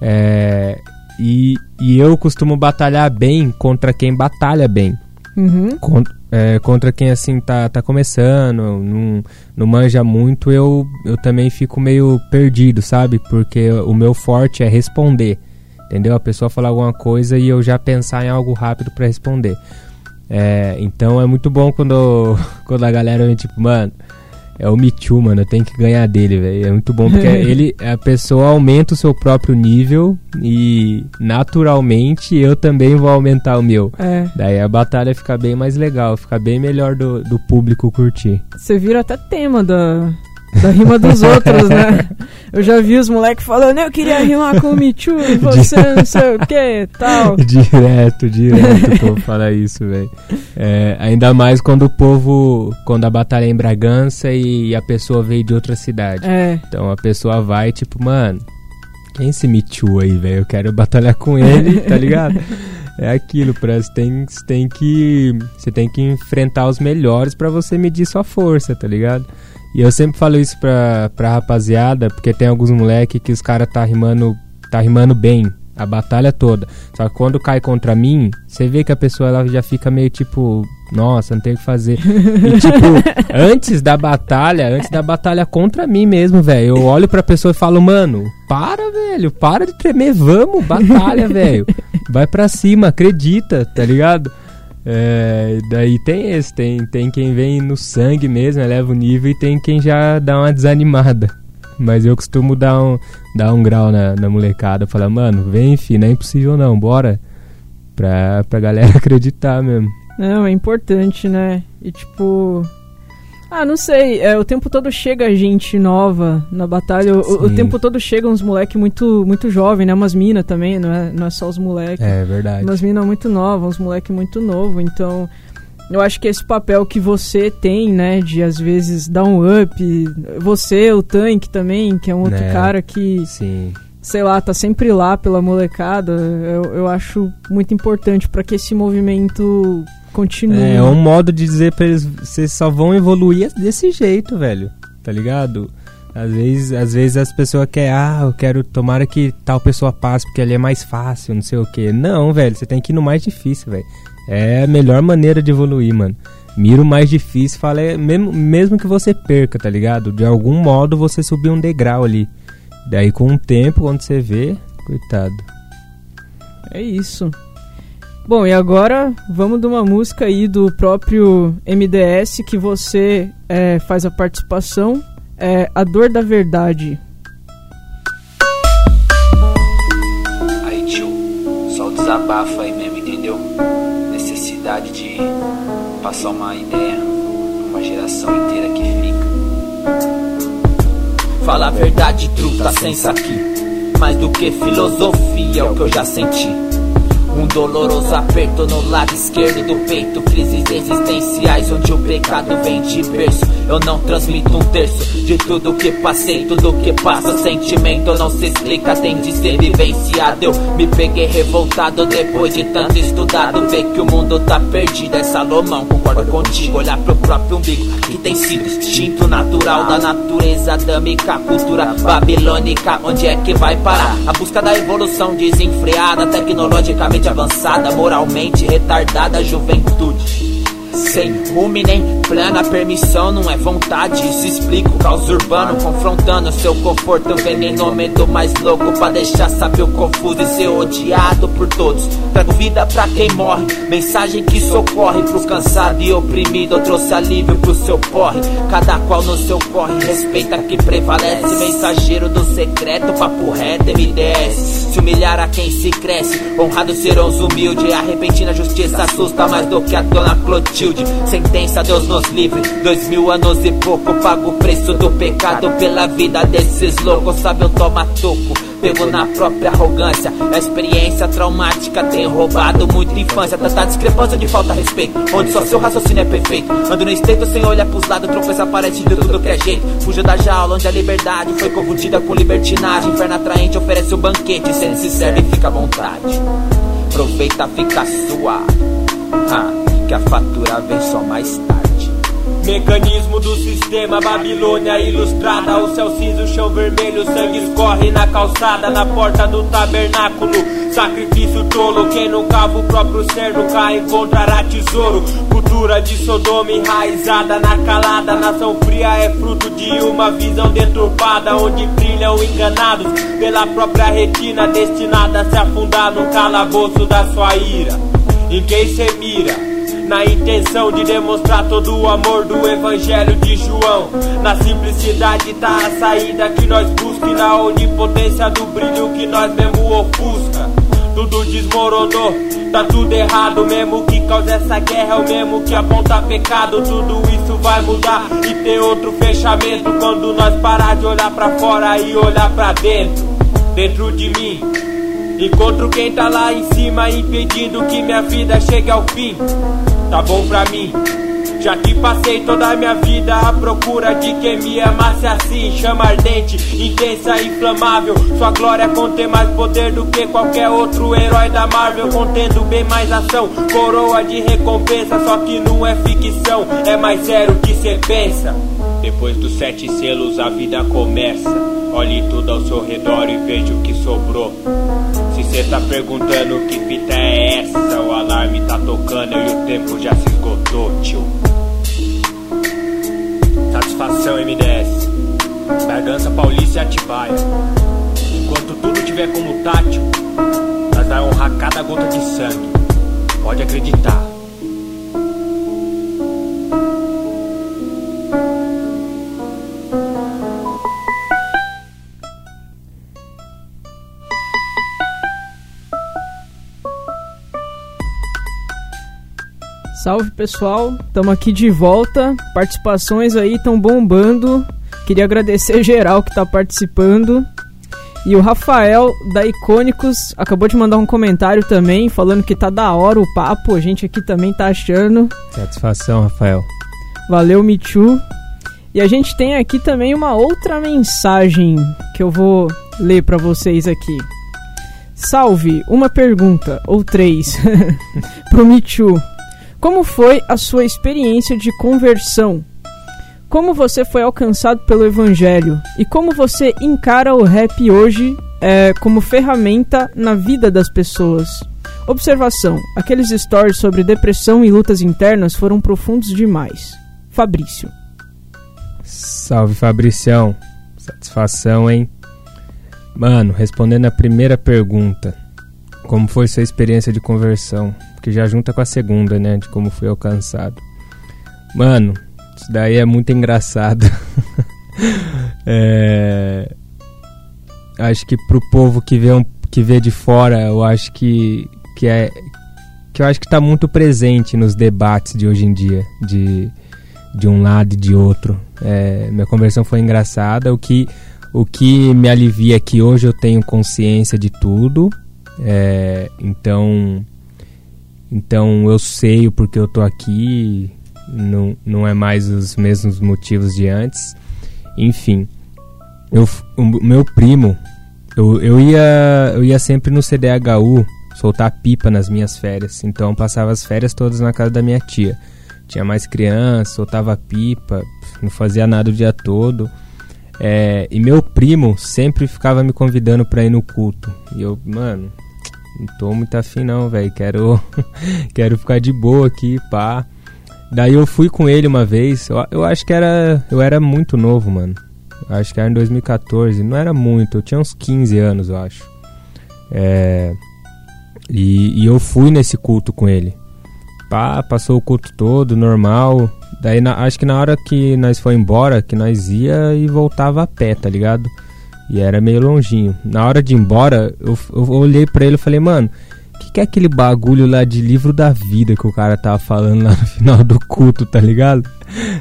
É, e, e eu costumo batalhar bem contra quem batalha bem.
Uhum.
Contra, é, contra quem assim tá, tá começando, não, não manja muito, eu, eu também fico meio perdido, sabe? Porque o meu forte é responder. Entendeu? A pessoa falar alguma coisa e eu já pensar em algo rápido para responder. É, então é muito bom quando, (laughs) quando a galera vem tipo, mano, é o Michu, mano. Eu tenho que ganhar dele, velho. É muito bom porque (laughs) ele, a pessoa aumenta o seu próprio nível e naturalmente eu também vou aumentar o meu.
É.
Daí a batalha fica bem mais legal, fica bem melhor do, do público curtir.
Você vira até tema da, da rima dos outros, né? (laughs) Eu já vi os moleques falando, eu queria rimar com o Michu e (laughs) você não sei o que tal.
Direto, direto o povo fala isso, velho. É, ainda mais quando o povo, quando a batalha é em Bragança e a pessoa veio de outra cidade.
É.
Então a pessoa vai, tipo, mano, quem é esse Michu aí, velho? Eu quero batalhar com ele, tá ligado? É aquilo, pra, você tem, você tem que. Você tem que enfrentar os melhores para você medir sua força, tá ligado? E eu sempre falo isso pra, pra rapaziada, porque tem alguns moleque que os caras tá rimando, tá rimando bem a batalha toda. Só que quando cai contra mim, você vê que a pessoa ela já fica meio tipo, nossa, não tem o que fazer. (laughs) E tipo, antes da batalha, antes da batalha contra mim mesmo, velho, eu olho pra pessoa e falo, mano, para, velho, para de tremer, vamos, batalha, velho. Vai pra cima, acredita, tá ligado? É, daí tem esse, tem, tem quem vem no sangue mesmo, eleva o nível, e tem quem já dá uma desanimada. Mas eu costumo dar um, dar um grau na, na molecada, falar, mano, vem, fi, não é impossível não, bora. Pra, pra galera (laughs) acreditar mesmo.
Não, é importante, né? E tipo. Ah, não sei. É, o tempo todo chega gente nova na batalha. O, o tempo todo chegam uns moleque muito, muito jovem, né? Umas minas também, não é, não é só os moleques.
É verdade.
Umas minas muito novas, uns moleque muito novo. Então, eu acho que esse papel que você tem, né? De às vezes dar um up. Você, o Tank também, que é um outro
Né.
cara que
Sim.
sei lá, tá sempre lá pela molecada, eu, eu acho muito importante pra que esse movimento continue.
É, é um modo de dizer pra eles, vocês só vão evoluir desse jeito, velho. Tá ligado? Às vezes, às vezes as pessoas querem, ah, eu quero, tomara que tal pessoa passe, porque ali é mais fácil, não sei o que. Não, velho, você tem que ir no mais difícil, velho. É a melhor maneira de evoluir, mano. Mira o mais difícil, fala, é, mesmo, mesmo que você perca, tá ligado? De algum modo você subir um degrau ali. Daí com o tempo, quando você vê, coitado.
É isso. Bom, e agora vamos de uma música aí do próprio MDS que você é, faz a participação. É A Dor da Verdade.
Aí, tio, só o desabafo aí mesmo, entendeu? Necessidade de passar uma ideia uma geração inteira que fica. Fala a verdade, truta, sensa aqui. Mais do que filosofia, é o que eu já senti. Doloroso aperto no lado esquerdo do peito. Crises existenciais onde o pecado vem de berço. Eu não transmito um terço de tudo que passei, tudo que passa. Sentimento não se explica, tem de ser vivenciado. Eu me peguei revoltado depois de tanto estudado. Ver que o mundo tá perdido. É Salomão, concordo contigo. Olhar pro próprio umbigo, que tem sido instinto natural da natureza adâmica. Cultura babilônica, onde é que vai parar? A busca da evolução desenfreada, tecnologicamente avançada, moralmente retardada, juventude. Sem rumo nem plana, permissão não é vontade. Isso explica o caos urbano, confrontando seu conforto. Venenômetro mais louco pra deixar saber o confuso e ser odiado por todos. Trago vida pra quem morre, mensagem que socorre pro cansado e oprimido. Eu trouxe alívio pro seu porre, cada qual no seu corre. Respeita que prevalece, mensageiro do secreto, papo reto, MDS. Se humilhar a quem se cresce, honrado serão os humildes. A repentina justiça assusta mais do que a dona Clotilde. Sentença, Deus nos livre. Dois mil anos e pouco, pago o preço do pecado pela vida desses loucos. Sabe, eu toma toco. Pego na própria arrogância. A experiência traumática tem roubado muita infância. Tanta discrepância de falta de respeito. Onde só seu raciocínio é perfeito. Ando no estreito sem olhar pros lados. Tropeça, aparece de tudo que é jeito. Fuja da jaula onde a liberdade foi confundida com libertinagem. Inferno atraente oferece o banquete. Se ele se serve, fica à vontade. Aproveita, fica sua. Ah, que a fatura vem só mais tarde.
Mecanismo do sistema, Babilônia ilustrada. O céu cinza, o chão vermelho, sangue escorre na calçada, na porta do tabernáculo. Sacrifício tolo, quem não cava o próprio ser nunca encontrará tesouro. Cultura de Sodoma enraizada na calada. Nação fria é fruto de uma visão deturpada, onde brilham enganados pela própria retina, destinada a se afundar no calabouço da sua ira. Em quem cê mira? Na intenção de demonstrar todo o amor do Evangelho de João. Na simplicidade tá a saída que nós busca e na onipotência do brilho que nós mesmo ofusca. Tudo desmoronou, tá tudo errado. Mesmo que causa essa guerra, é o mesmo que aponta pecado. Tudo isso vai mudar e ter outro fechamento quando nós parar de olhar pra fora e olhar pra dentro. Dentro de mim, Encontro quem tá lá em cima impedindo que minha vida chegue ao fim. Tá bom pra mim. Já que passei toda a minha vida à procura de quem me amasse assim, chama ardente, intensa inflamável. Sua glória contém mais poder do que qualquer outro herói da Marvel, contendo bem mais ação, coroa de recompensa. Só que não é ficção, é mais sério que cê pensa. Depois dos sete selos a vida começa. Olhe tudo ao seu redor e veja o que sobrou. Se cê tá perguntando que fita é essa, o alarme tá tocando e o tempo já se esgotou, tio. Satisfação MDS, Bragança Paulista e Atibaia. Enquanto tudo tiver como tátil, nós vai honrar cada gota de sangue. Pode acreditar,
Salve pessoal, estamos aqui de volta. Participações aí estão bombando. Queria agradecer (laughs) geral que está participando. E o Rafael da Icônicos acabou de mandar um comentário também, falando que tá da hora o papo. A gente aqui também tá achando.
Satisfação, Rafael.
Valeu, Michu. E a gente tem aqui também uma outra mensagem que eu vou ler para vocês aqui. Salve, uma pergunta, ou três, (laughs) pro Michu. Como foi a sua experiência de conversão? Como você foi alcançado pelo Evangelho? E como você encara o rap hoje é, como ferramenta na vida das pessoas? Observação: aqueles stories sobre depressão e lutas internas foram profundos demais. Fabrício.
Salve Fabricião, satisfação, hein? Mano, respondendo a primeira pergunta, como foi sua experiência de conversão? Que já junta com a segunda, né? De como fui alcançado. Mano, isso daí é muito engraçado. (laughs) é... Acho que pro povo que vê, um, que vê de fora, eu acho que, que é. Que eu acho que tá muito presente nos debates de hoje em dia. De, de um lado e de outro. É, minha conversão foi engraçada. O que, o que me alivia é que hoje eu tenho consciência de tudo. É, então, então eu sei o porquê eu tô aqui. Não, não é mais os mesmos motivos de antes. Enfim, eu, o meu primo, eu, eu, ia, eu ia sempre no CDHU soltar pipa nas minhas férias. Então eu passava as férias todas na casa da minha tia. Tinha mais criança, soltava pipa, não fazia nada o dia todo. É, e meu primo sempre ficava me convidando pra ir no culto. E eu, mano, não tô muito afim não, velho. Quero, (laughs) quero ficar de boa aqui, pá. Daí eu fui com ele uma vez. Eu, eu acho que era. Eu era muito novo, mano. Acho que era em 2014. Não era muito, eu tinha uns 15 anos, eu acho. É, e, e eu fui nesse culto com ele. Pá, passou o culto todo, normal. Daí na, acho que na hora que nós foi embora, que nós ia e voltava a pé, tá ligado? E era meio longinho. Na hora de ir embora, eu, eu olhei pra ele e falei, mano, o que, que é aquele bagulho lá de livro da vida que o cara tava falando lá no (laughs) final do culto, tá ligado?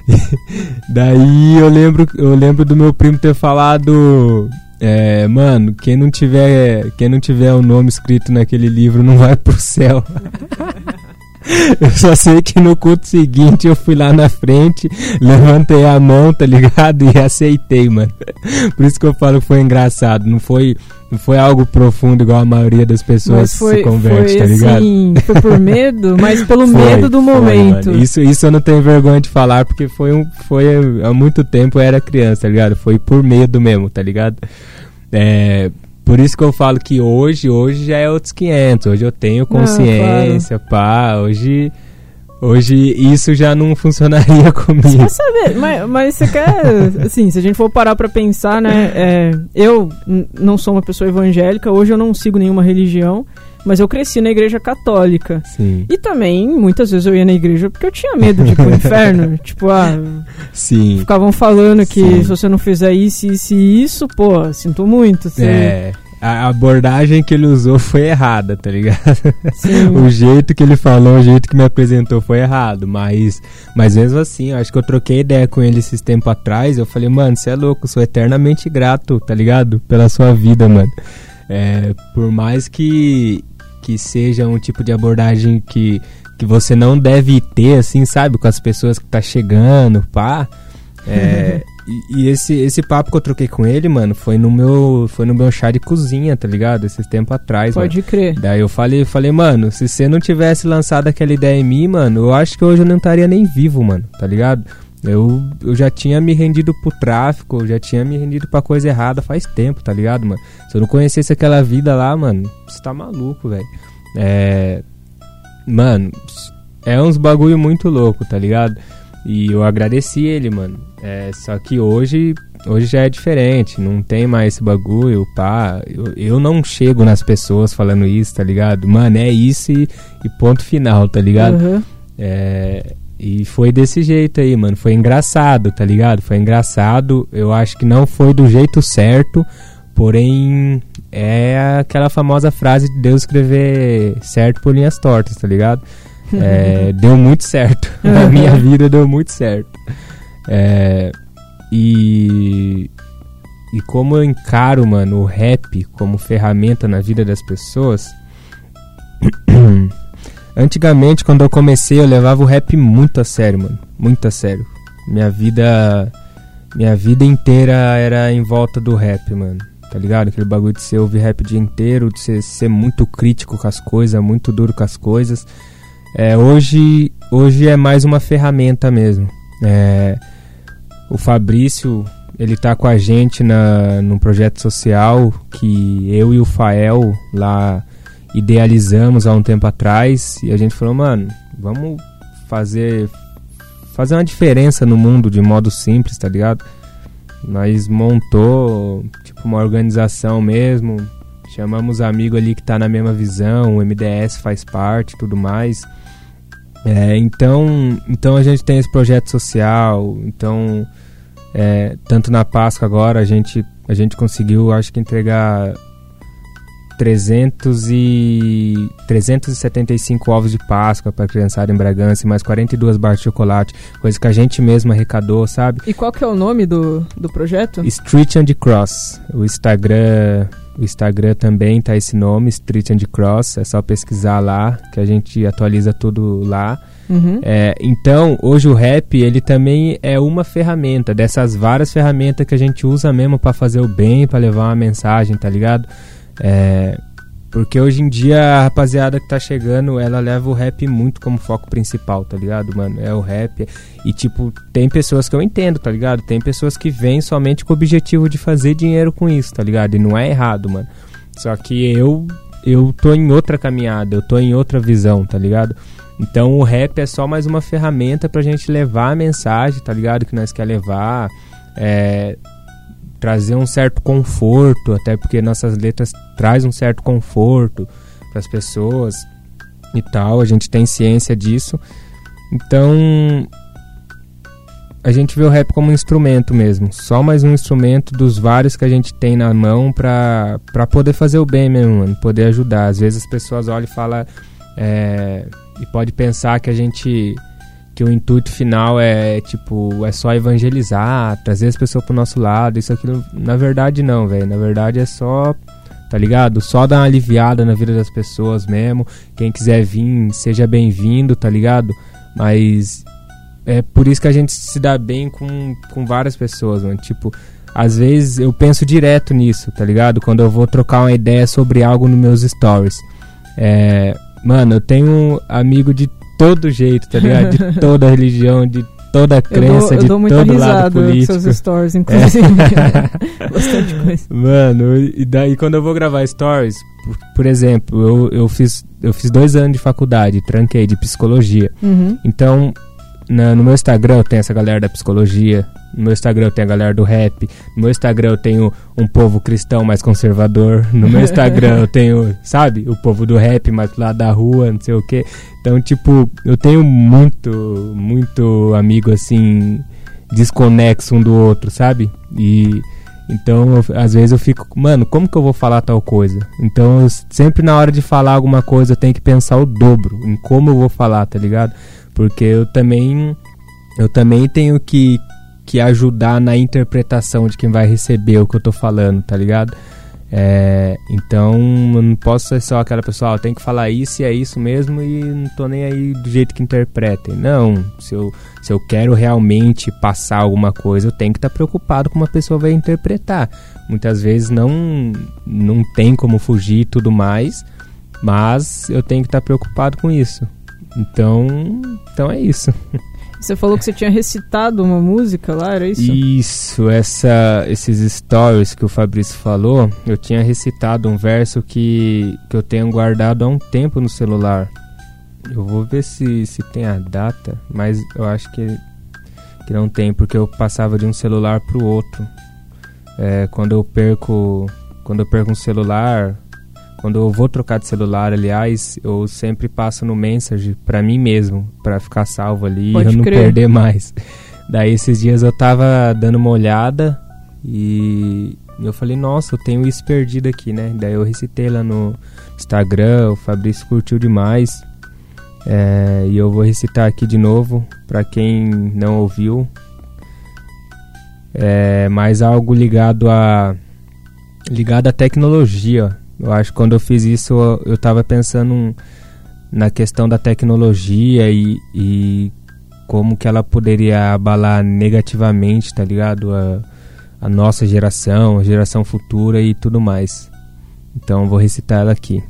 (laughs) Daí eu lembro, eu lembro do meu primo ter falado. É, mano, quem não tiver, quem não tiver o nome escrito naquele livro não vai pro céu. (laughs) Eu só sei que no culto seguinte eu fui lá na frente, levantei a mão, tá ligado? (laughs) E aceitei, mano. Por isso que eu falo que foi engraçado. Não foi, não foi algo profundo igual a maioria das pessoas
foi,
se converte,
foi,
tá ligado?
Assim, foi por medo, mas pelo (laughs)
Foi,
medo do momento.
mano. Isso, isso eu não tenho vergonha de falar, porque foi, um, foi há muito tempo eu era criança, tá ligado? Foi por medo mesmo, tá ligado? É, por isso que eu falo que hoje, hoje já é outros 500. Hoje eu tenho consciência, pá. Hoje, hoje isso já não funcionaria (laughs)
Você
comigo.
quer saber, mas, mas você quer, assim, se a gente for parar pra pensar, né, é, eu não sou uma pessoa evangélica, hoje eu não sigo nenhuma religião, mas eu cresci na igreja católica.
Sim,
E também, muitas vezes eu ia na igreja porque eu tinha medo de ir pro inferno. (laughs) Tipo, ah,
sim.
ficavam falando que
Sim.
se você não fizer isso, isso e isso, pô, sinto muito. Você,
É, a abordagem que ele usou foi errada, tá ligado? (laughs) O jeito que ele falou, o jeito que me apresentou foi errado, mas, mas mesmo assim, eu acho que eu troquei ideia com ele esses tempos atrás. Eu falei, mano, você é louco, sou eternamente grato, tá ligado? Pela sua vida, mano. É, por mais que, que seja um tipo de abordagem que, que você não deve ter, assim, sabe? Com as pessoas que tá chegando, pá. É, (laughs) e, e esse, esse papo que eu troquei com ele, mano, foi no meu, foi no meu chá de cozinha, tá ligado? Esses tempos atrás, mano.
Pode crer.
Daí eu falei, falei, mano, se você não tivesse lançado aquela ideia em mim, mano, eu acho que hoje eu não estaria nem vivo, mano, tá ligado? Eu, eu já tinha me rendido pro tráfico, eu já tinha me rendido pra coisa errada faz tempo, tá ligado, mano? Se eu não conhecesse aquela vida lá, mano, você tá maluco, velho. É. Mano, é uns bagulho muito louco, tá ligado? E eu agradeci ele, mano. É, só que hoje, hoje já é diferente, não tem mais esse bagulho, pá. Eu, eu não chego nas pessoas falando isso, tá ligado? Mano, é isso e, e ponto final, tá ligado?
Aham.
É, e foi desse jeito aí, mano. Foi engraçado, tá ligado? Foi engraçado. Eu acho que não foi do jeito certo, porém é aquela famosa frase de Deus escrever certo por linhas tortas, tá ligado? (laughs) É, deu muito certo. (laughs) Na minha vida deu muito certo. É, e, e como eu encaro, mano, o rap como ferramenta na vida das pessoas. (clears throat) Antigamente, quando eu comecei, eu levava o rap muito a sério, mano. Muito a sério. Minha vida. Minha vida inteira era em volta do rap, mano. Tá ligado? Aquele bagulho de você ouvir rap o dia inteiro, de você ser muito crítico com as coisas, muito duro com as coisas. É, hoje, hoje é mais uma ferramenta mesmo. É, o Fabrício, ele tá com a gente na, num projeto social que eu e o Fael lá idealizamos há um tempo atrás e a gente falou, mano, vamos fazer fazer uma diferença no mundo de modo simples, tá ligado? Nós montou tipo uma organização mesmo, chamamos amigo ali que tá na mesma visão, o MDS faz parte, tudo mais. É, então, então a gente tem esse projeto social, então é, tanto na Páscoa agora a gente a gente conseguiu, acho que entregar 300 e 375 ovos de Páscoa para criançada em Bragança e mais 42 barras de chocolate, coisa que a gente mesmo arrecadou, sabe?
E qual que é o nome do, do projeto?
Street and Cross. O Instagram, o Instagram também tá esse nome, Street and Cross, é só pesquisar lá que a gente atualiza tudo lá.
Uhum.
É, então, hoje o rap, ele também é uma ferramenta dessas várias ferramentas que a gente usa mesmo para fazer o bem, para levar uma mensagem, tá ligado? É, porque hoje em dia a rapaziada que tá chegando, ela leva o rap muito como foco principal, tá ligado, mano? É o rap. E tipo, tem pessoas que eu entendo, tá ligado? Tem pessoas que vêm somente com o objetivo de fazer dinheiro com isso, tá ligado? E não é errado, mano. Só que eu eu tô em outra caminhada, eu tô em outra visão, tá ligado? Então o rap é só mais uma ferramenta pra gente levar a mensagem, tá ligado? Que nós quer levar. É, trazer um certo conforto, até porque nossas letras traz um certo conforto para as pessoas e tal, a gente tem ciência disso. Então, a gente vê o rap como um instrumento mesmo, só mais um instrumento dos vários que a gente tem na mão para poder fazer o bem mesmo, mano, poder ajudar. Às vezes as pessoas olham e falam é, e pode pensar que a gente que o intuito final é tipo é só evangelizar, trazer as pessoas pro nosso lado, isso aquilo, na verdade não, velho. Na verdade é só tá ligado? Só dar uma aliviada na vida das pessoas mesmo. Quem quiser vir, seja bem-vindo, tá ligado? Mas é por isso que a gente se dá bem com, com várias pessoas, mano. Tipo, às vezes eu penso direto nisso, tá ligado? Quando eu vou trocar uma ideia sobre algo nos meus stories. É, mano, eu tenho um amigo de todo jeito, tá ligado? De (laughs) toda religião, de toda crença,
eu dou, eu
de
dou muita
todo lado
risada com
político.
seus stories, inclusive. (laughs) (laughs) Bastante coisa.
Mano, e daí quando eu vou gravar stories, por, por exemplo, eu, eu, fiz, eu fiz dois anos de faculdade, tranquei de psicologia.
Uhum.
Então, na- no meu Instagram eu tenho essa galera da psicologia, no meu Instagram eu tenho a galera do rap, no meu Instagram eu tenho um povo cristão mais conservador, no meu Instagram eu tenho, (laughs) sabe, o povo do rap mais lá da rua, não sei o que. Então, tipo, eu tenho muito, muito amigo assim, desconexo um do outro, sabe? E então, eu- às vezes eu fico, mano, como que eu vou falar tal coisa? Então, eu sempre na hora de falar alguma coisa, eu tenho que pensar o dobro em como eu vou falar, tá ligado? Porque eu também eu também tenho que que ajudar na interpretação de quem vai receber o que eu tô falando, tá ligado? É, então, eu não posso ser só aquela pessoa, ah, tenho que falar isso e é isso mesmo e não tô nem aí do jeito que interpretem. Não, se eu, se eu quero realmente passar alguma coisa, eu tenho que estar preocupado como a pessoa vai interpretar. Muitas vezes não, não tem como fugir e tudo mais, mas eu tenho que estar preocupado com isso. Então, então é isso. (laughs)
Você falou que você tinha recitado uma música lá, era isso?
Isso, essa, esses stories que o Fabrício falou, eu tinha recitado um verso que, que eu tenho guardado há um tempo no celular. Eu vou ver se, se tem a data, mas eu acho que, que não tem, porque eu passava de um celular pro outro. É, quando eu perco. Quando eu perco um celular, quando eu vou trocar de celular, aliás, eu sempre passo no message pra mim mesmo, pra ficar salvo ali
Pode
e eu não
crer.
perder mais. (laughs) Daí esses dias eu tava dando uma olhada e eu falei, nossa, eu tenho isso perdido aqui, né? Daí eu recitei lá no Instagram, o Fabrício curtiu demais. É, e eu vou recitar aqui de novo para quem não ouviu. É mais algo ligado a ligado à tecnologia. Eu acho que quando eu fiz isso eu estava pensando na questão da tecnologia e, e, como que ela poderia abalar negativamente, tá ligado? A, a nossa geração, a geração futura e tudo mais. Então vou recitar ela aqui.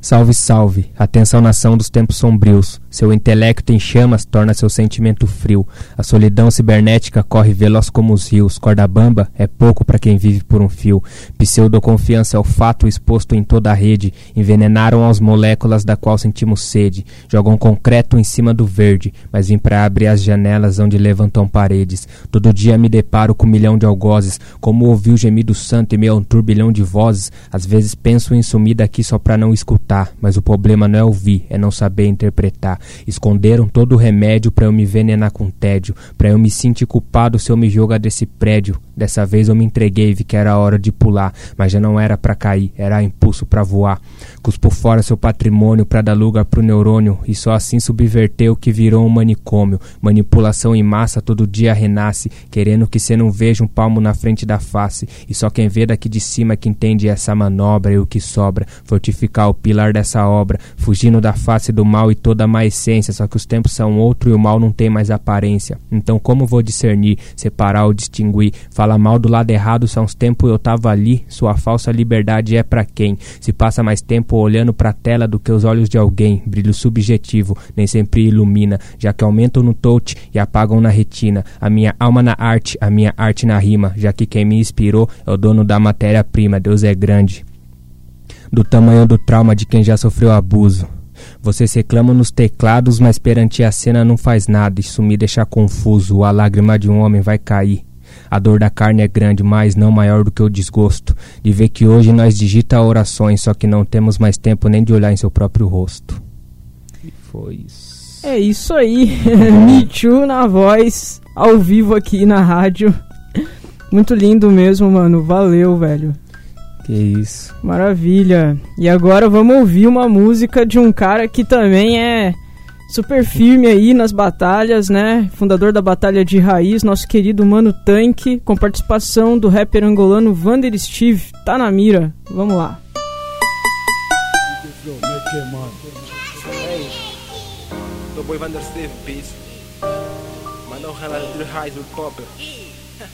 Salve, salve, atenção nação dos tempos sombrios. Seu intelecto em chamas torna seu sentimento frio. A solidão cibernética corre veloz como os rios. Corda bamba é pouco para quem vive por um fio. Pseudoconfiança é o fato exposto em toda a rede. Envenenaram as moléculas da qual sentimos sede. Jogam concreto em cima do verde, mas vim para abrir as janelas onde levantam paredes. Todo dia me deparo com um milhão de algozes. Como ouvi o gemido santo em meio um turbilhão de vozes. Às vezes penso em sumir daqui só para não escutar mas o problema não é ouvir, é não saber interpretar. Esconderam todo o remédio para eu me envenenar com tédio, para eu me sentir culpado se eu me jogar desse prédio. Dessa vez eu me entreguei vi que era hora de pular, mas já não era para cair, era impulso para voar. Cuspo fora seu patrimônio para dar lugar pro neurônio e só assim subverteu o que virou um manicômio. Manipulação em massa todo dia renasce, querendo que cê não veja um palmo na frente da face. E só quem vê daqui de cima que entende essa manobra e o que sobra, fortificar o pilar pilar dessa obra, fugindo da face do mal e toda a má essência, só que os tempos são outro e o mal não tem mais aparência. Então como vou discernir, separar ou distinguir? Fala mal do lado errado, são uns tempos eu tava ali, sua falsa liberdade é para quem? Se passa mais tempo olhando pra tela do que os olhos de alguém, brilho subjetivo, nem sempre ilumina, já que aumentam no touch e apagam na retina. A minha alma na arte, a minha arte na rima, já que quem me inspirou é o dono da matéria-prima, Deus é grande do tamanho do trauma de quem já sofreu abuso. Vocês reclamam nos teclados, mas perante a cena não faz nada. Isso me deixa confuso. A lágrima de um homem vai cair. A dor da carne é grande, mas não maior do que o desgosto de ver que hoje nós digita orações, só que não temos mais tempo nem de olhar em seu próprio rosto.
E foi isso. É isso aí. (laughs) Me Too na voz, ao vivo aqui na rádio. Muito lindo mesmo, mano. Valeu, velho.
Que isso.
Maravilha. E agora vamos ouvir uma música de um cara que também é super firme aí nas batalhas, né? Fundador da Batalha de Raiz, nosso querido Mano Tanque, com participação do rapper angolano Vander Steve. Tá na mira. Vamos lá.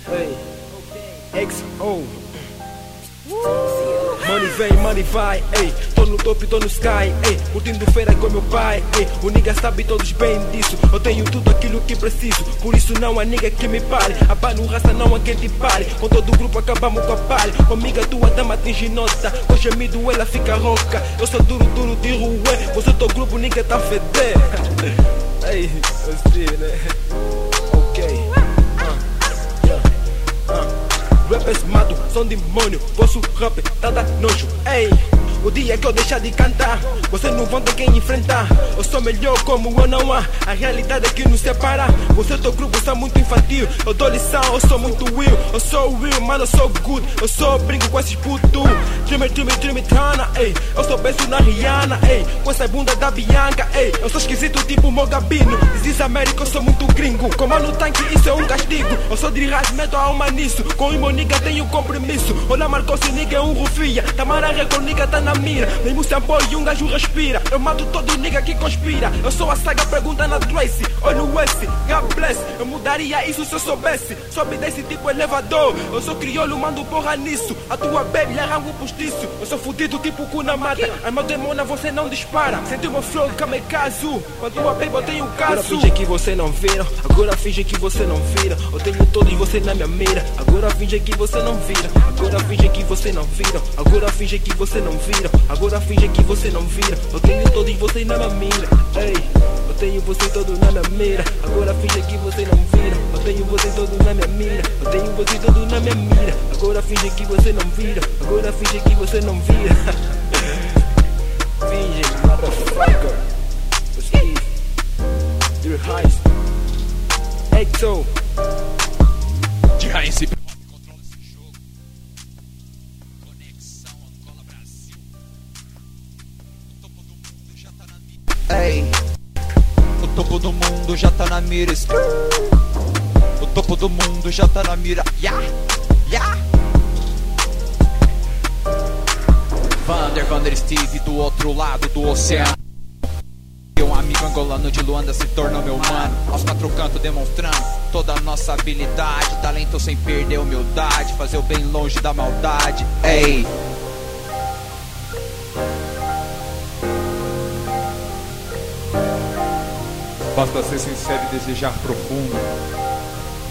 Hey. (laughs) Money vem, money vai, ei. Tô no topo, tô no sky, ei. Curtindo feira com meu pai, ei. O nigga sabe todos bem disso. Eu tenho tudo aquilo que preciso. Por isso não há nigga que me pare. A no raça não há quem te pare. Com todo o grupo acabamos com a palha. Comigo tua dama atinge nota. Com gemido ela fica rouca. Eu sou duro, duro de rué. Você teu grupo, nigga tá feder. (laughs) Ei, eu sei, né? Ok. Rappers mato, são demônio, vosso rap tá da nojo, ei o dia que eu deixar de cantar, você não vão ter quem enfrentar. Eu sou melhor como eu não há. A realidade é que nos separa. Você teu grupo está muito infantil. Eu dou lição, eu sou muito real. Eu sou real, mano, eu sou good. Eu sou brinco com esses putos. Dreamer, dreamer, dreamer, tana, ei. Eu sou beijo na Rihanna, ei. Com essa bunda da Bianca, ei. Eu sou esquisito tipo Mogabino. Diz América, eu sou muito gringo. Como no tanque, isso é um castigo. Eu sou de raiz, meto a alma nisso. Com o Moniga tenho compromisso. Olha, Marcos, nigga é um rufia. Tamara Reconiga tá na mira. Mesmo sem apoio, um gajo respira. Eu mato todo nigga que conspira. Eu sou a saga, pergunta na Tracy. Olha o S, God bless. Eu mudaria isso se eu soubesse. Sobe desse tipo elevador. Eu sou crioulo, mando porra nisso. A tua baby arranca o postiço. Eu sou fudido tipo Kuna Mata. A meu demônio você não dispara. Senti meu flow, caso. Com a tua baby eu tenho caso. Agora finge que você não vira. Agora finge que você não vira. Eu tenho todos você na minha mira. Agora finge que você não vira. Agora finge que você não vira. Agora finge que você não vira. Agora finge que você não vira. Eu tenho todos vocês na minha mira. Ei, eu tenho você todo na minha mira. Agora finge que você não vira. Eu tenho você todo na minha mira. Eu tenho você todo na minha mira. Agora finge que você não vira. Agora finge que você não vira. finge, motherfucker. Steve, your heist. Exo. De Heinz
mundo já tá na mira. O topo do mundo já tá na mira. Yeah, yeah. Vander, Vander Steve do outro lado do oceano. Um amigo angolano de Luanda se tornou meu mano. Aos quatro cantos demonstrando toda a nossa habilidade. Talento sem perder humildade. Fazer o bem longe da maldade. Ei.
Basta ser sincero e desejar profundo.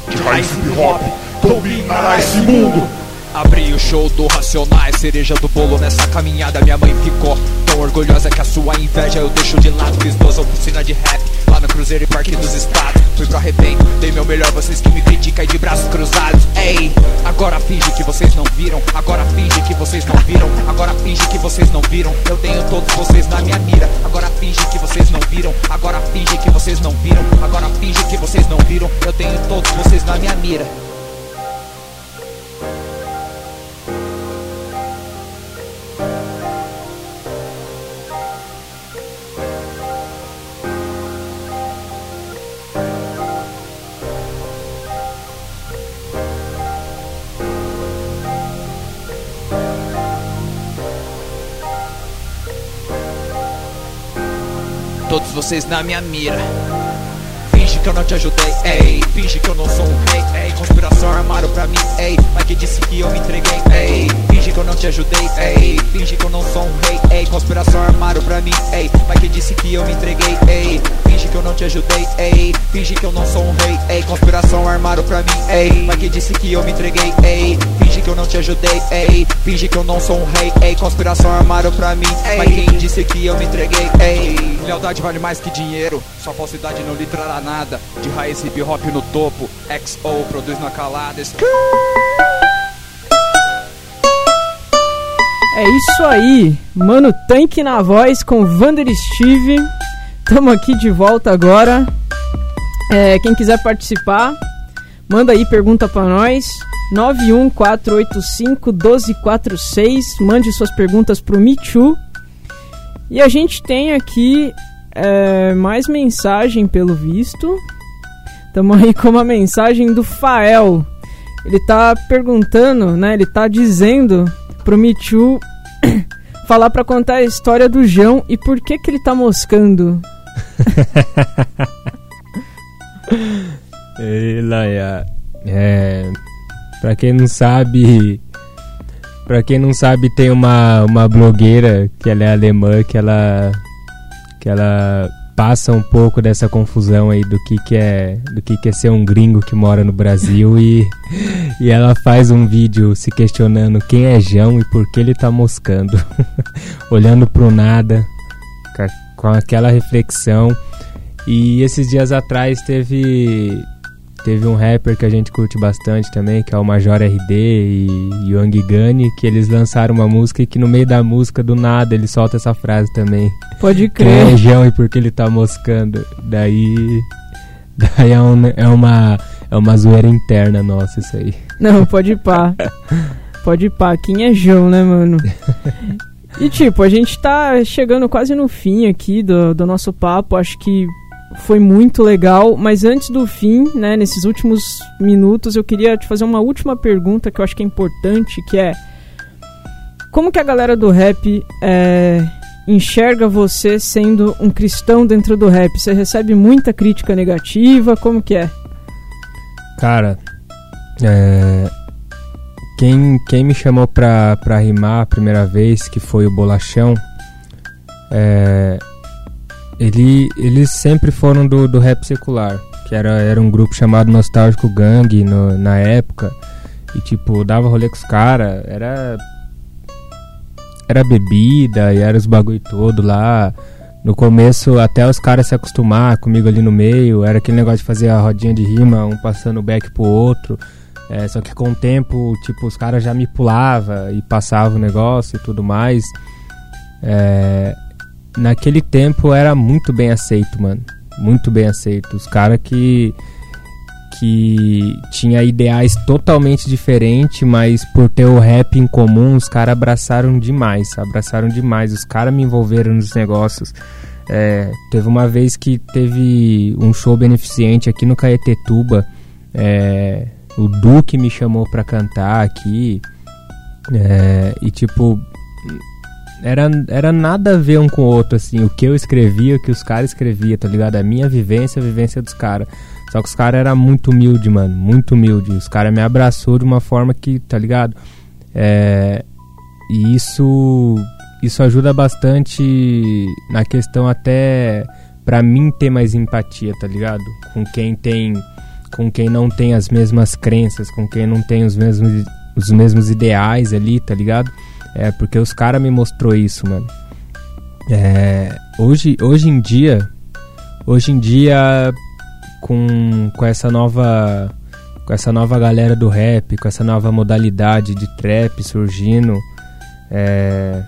De raiz hip hop, dominará esse mundo.
Abri o show do Racionais, cereja do bolo nessa caminhada. Minha mãe ficou tão orgulhosa que a sua inveja eu deixo de lado. Fiz duas oficinas de rap lá no Cruzeiro e Parque dos Estados. Fui pro arrebento, dei meu melhor, vocês que me criticam e de braços cruzados. Ei, agora finge que vocês não viram. Agora finge que vocês não viram. Agora finge que vocês não viram. Eu tenho todos vocês na minha mira. Agora finge que vocês não viram. Agora finge que vocês não viram. Agora finge que vocês não viram. Eu tenho todos vocês na minha mira. Vocês na minha mira. Finge que eu não te ajudei, ei. Finge que eu não sou um rei, ei. Conspiração armaram pra mim, ei. Mas que disse que eu me entreguei, ei. Finge que eu não te ajudei, ei. Finge que eu não sou um rei, ei. Conspiração armaram pra mim, ei. Mas que disse que eu me entreguei, ei. Finge que eu não te ajudei, ei. Finge que eu não sou um rei, ei. Conspiração armaram pra mim, ei. Mas que disse que eu me entreguei, ei. Finge que eu não te ajudei, ei. Finge que eu não sou um rei, ei. Conspiração armaram pra mim, ei. Mas quem disse que eu me entreguei, ei. Lealdade vale mais que dinheiro. Sua falsidade não lhe trará nada. De raiz hip hop no topo. XO produz na calada.
É isso aí, Mano Tanque na voz com Vander Steve. Tamo aqui de volta agora. É, quem quiser participar, manda aí pergunta pra nós. 91485-1246. Mande suas perguntas pro Michu. E a gente tem aqui é, mais mensagem pelo visto. Tamo aí com uma mensagem do Fael. Ele tá perguntando, né? Ele tá dizendo pro Michu (coughs) falar para contar a história do João e por que que ele tá moscando. (laughs)
Ei, Laia. É, pra quem não sabe, pra quem não sabe, tem uma, uma blogueira que ela é alemã, que ela que ela passa um pouco dessa confusão aí do que, que é do que, que é ser um gringo que mora no Brasil e, e ela faz um vídeo se questionando quem é João e por que ele tá moscando. (laughs) Olhando pro nada com aquela reflexão. E esses dias atrás teve teve um rapper que a gente curte bastante também, que é o Major RD e Young Gunny, que eles lançaram uma música e que no meio da música, do nada, ele solta essa frase também.
Pode crer.
região e porque ele tá moscando. Daí. (laughs) Daí é, um, é uma. É uma zoeira interna nossa isso aí.
Não, pode ir pá. pode ir pá. Quem é João, né, mano? (laughs) E tipo, a gente tá chegando quase no fim aqui do, do nosso papo. Acho que foi muito legal, mas antes do fim, né, nesses últimos minutos, eu queria te fazer uma última pergunta que eu acho que é importante, que é como que a galera do rap é, enxerga você sendo um cristão dentro do rap? Você recebe muita crítica negativa? Como que é?
Cara, é, quem, quem me chamou pra, pra rimar a primeira vez, que foi o Bolachão, é, ele, eles sempre foram do, do rap secular, que era, era um grupo chamado Nostálgico Gang no, na época. E tipo, dava rolê com os caras, era. Era bebida e era os bagulho todo lá. No começo, até os caras se acostumar comigo ali no meio, era aquele negócio de fazer a rodinha de rima, um passando o back pro outro. É, só que com o tempo, tipo, os caras já me pulava e passava o negócio e tudo mais. É, naquele tempo era muito bem aceito, mano. Muito bem aceito. Os caras que que tinha ideais totalmente diferentes, mas por ter o rap em comum, os caras abraçaram demais, abraçaram demais. Os caras me envolveram nos negócios. É, teve uma vez que teve um show beneficente aqui no Caetetuba. É, o Duque me chamou pra cantar aqui. É, e tipo, era, era nada a ver um com o outro, assim. O que eu escrevia, o que os caras escreviam, tá ligado? A minha vivência, a vivência dos caras. Só que os caras eram muito humilde, mano. Muito humilde. Os caras me abraçou de uma forma que, tá ligado? É, e isso, isso ajuda bastante na questão até pra mim ter mais empatia, tá ligado? Com quem tem. Com quem não tem as mesmas crenças, com quem não tem os mesmos, os mesmos ideais ali, tá ligado? É, porque os caras me mostrou isso, mano. É, hoje, hoje em dia, hoje em dia, com, com essa nova com essa nova galera do rap, com essa nova modalidade de trap surgindo, é,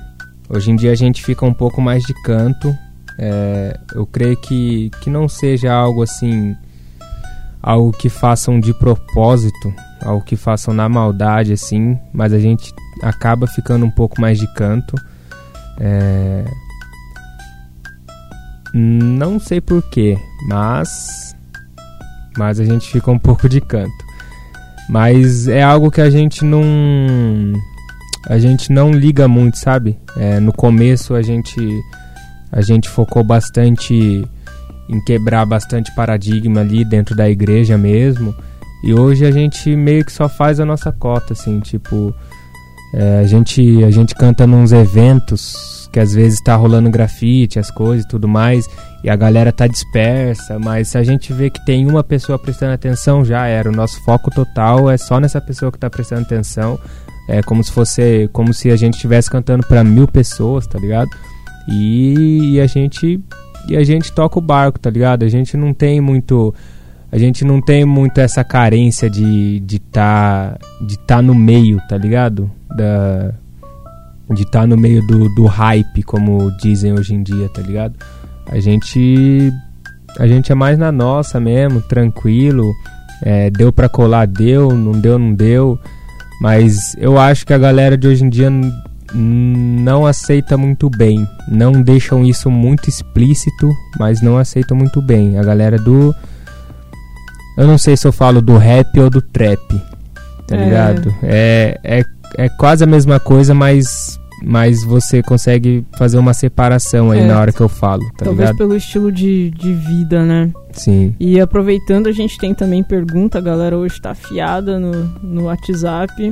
hoje em dia a gente fica um pouco mais de canto. É, eu creio que, que não seja algo assim, algo que façam de propósito, algo que façam na maldade assim, mas a gente acaba ficando um pouco mais de canto. É, não sei porquê, mas mas a gente fica um pouco de canto. Mas é algo que a gente não a gente não liga muito, sabe? É, no começo a gente a gente focou bastante em quebrar bastante paradigma ali dentro da igreja mesmo. E hoje a gente meio que só faz a nossa cota, assim, tipo, é, a gente a gente canta nos eventos que às vezes tá rolando grafite, as coisas e tudo mais, e a galera tá dispersa, mas se a gente vê que tem uma pessoa prestando atenção, já era. O nosso foco total é só nessa pessoa que tá prestando atenção. É como se fosse, como se a gente estivesse cantando para mil pessoas, tá ligado? E, e a gente e a gente toca o barco, tá ligado? A gente não tem muito a gente não tem muito essa carência de de tá de tá no meio, tá ligado? Da de estar tá no meio do, do hype, como dizem hoje em dia, tá ligado? A gente a gente é mais na nossa mesmo, tranquilo. É, deu pra colar, deu, não deu, não deu. Mas eu acho que a galera de hoje em dia não aceita muito bem. Não deixam isso muito explícito, mas não aceitam muito bem. A galera do. Eu não sei se eu falo do rap ou do trap, tá é. ligado? É, é, é quase a mesma coisa, mas mas você consegue fazer uma separação aí é, na hora que eu falo, tá
Talvez
ligado?
pelo estilo de, de vida, né?
Sim.
E aproveitando, a gente tem também pergunta, a galera hoje tá afiada no, no WhatsApp.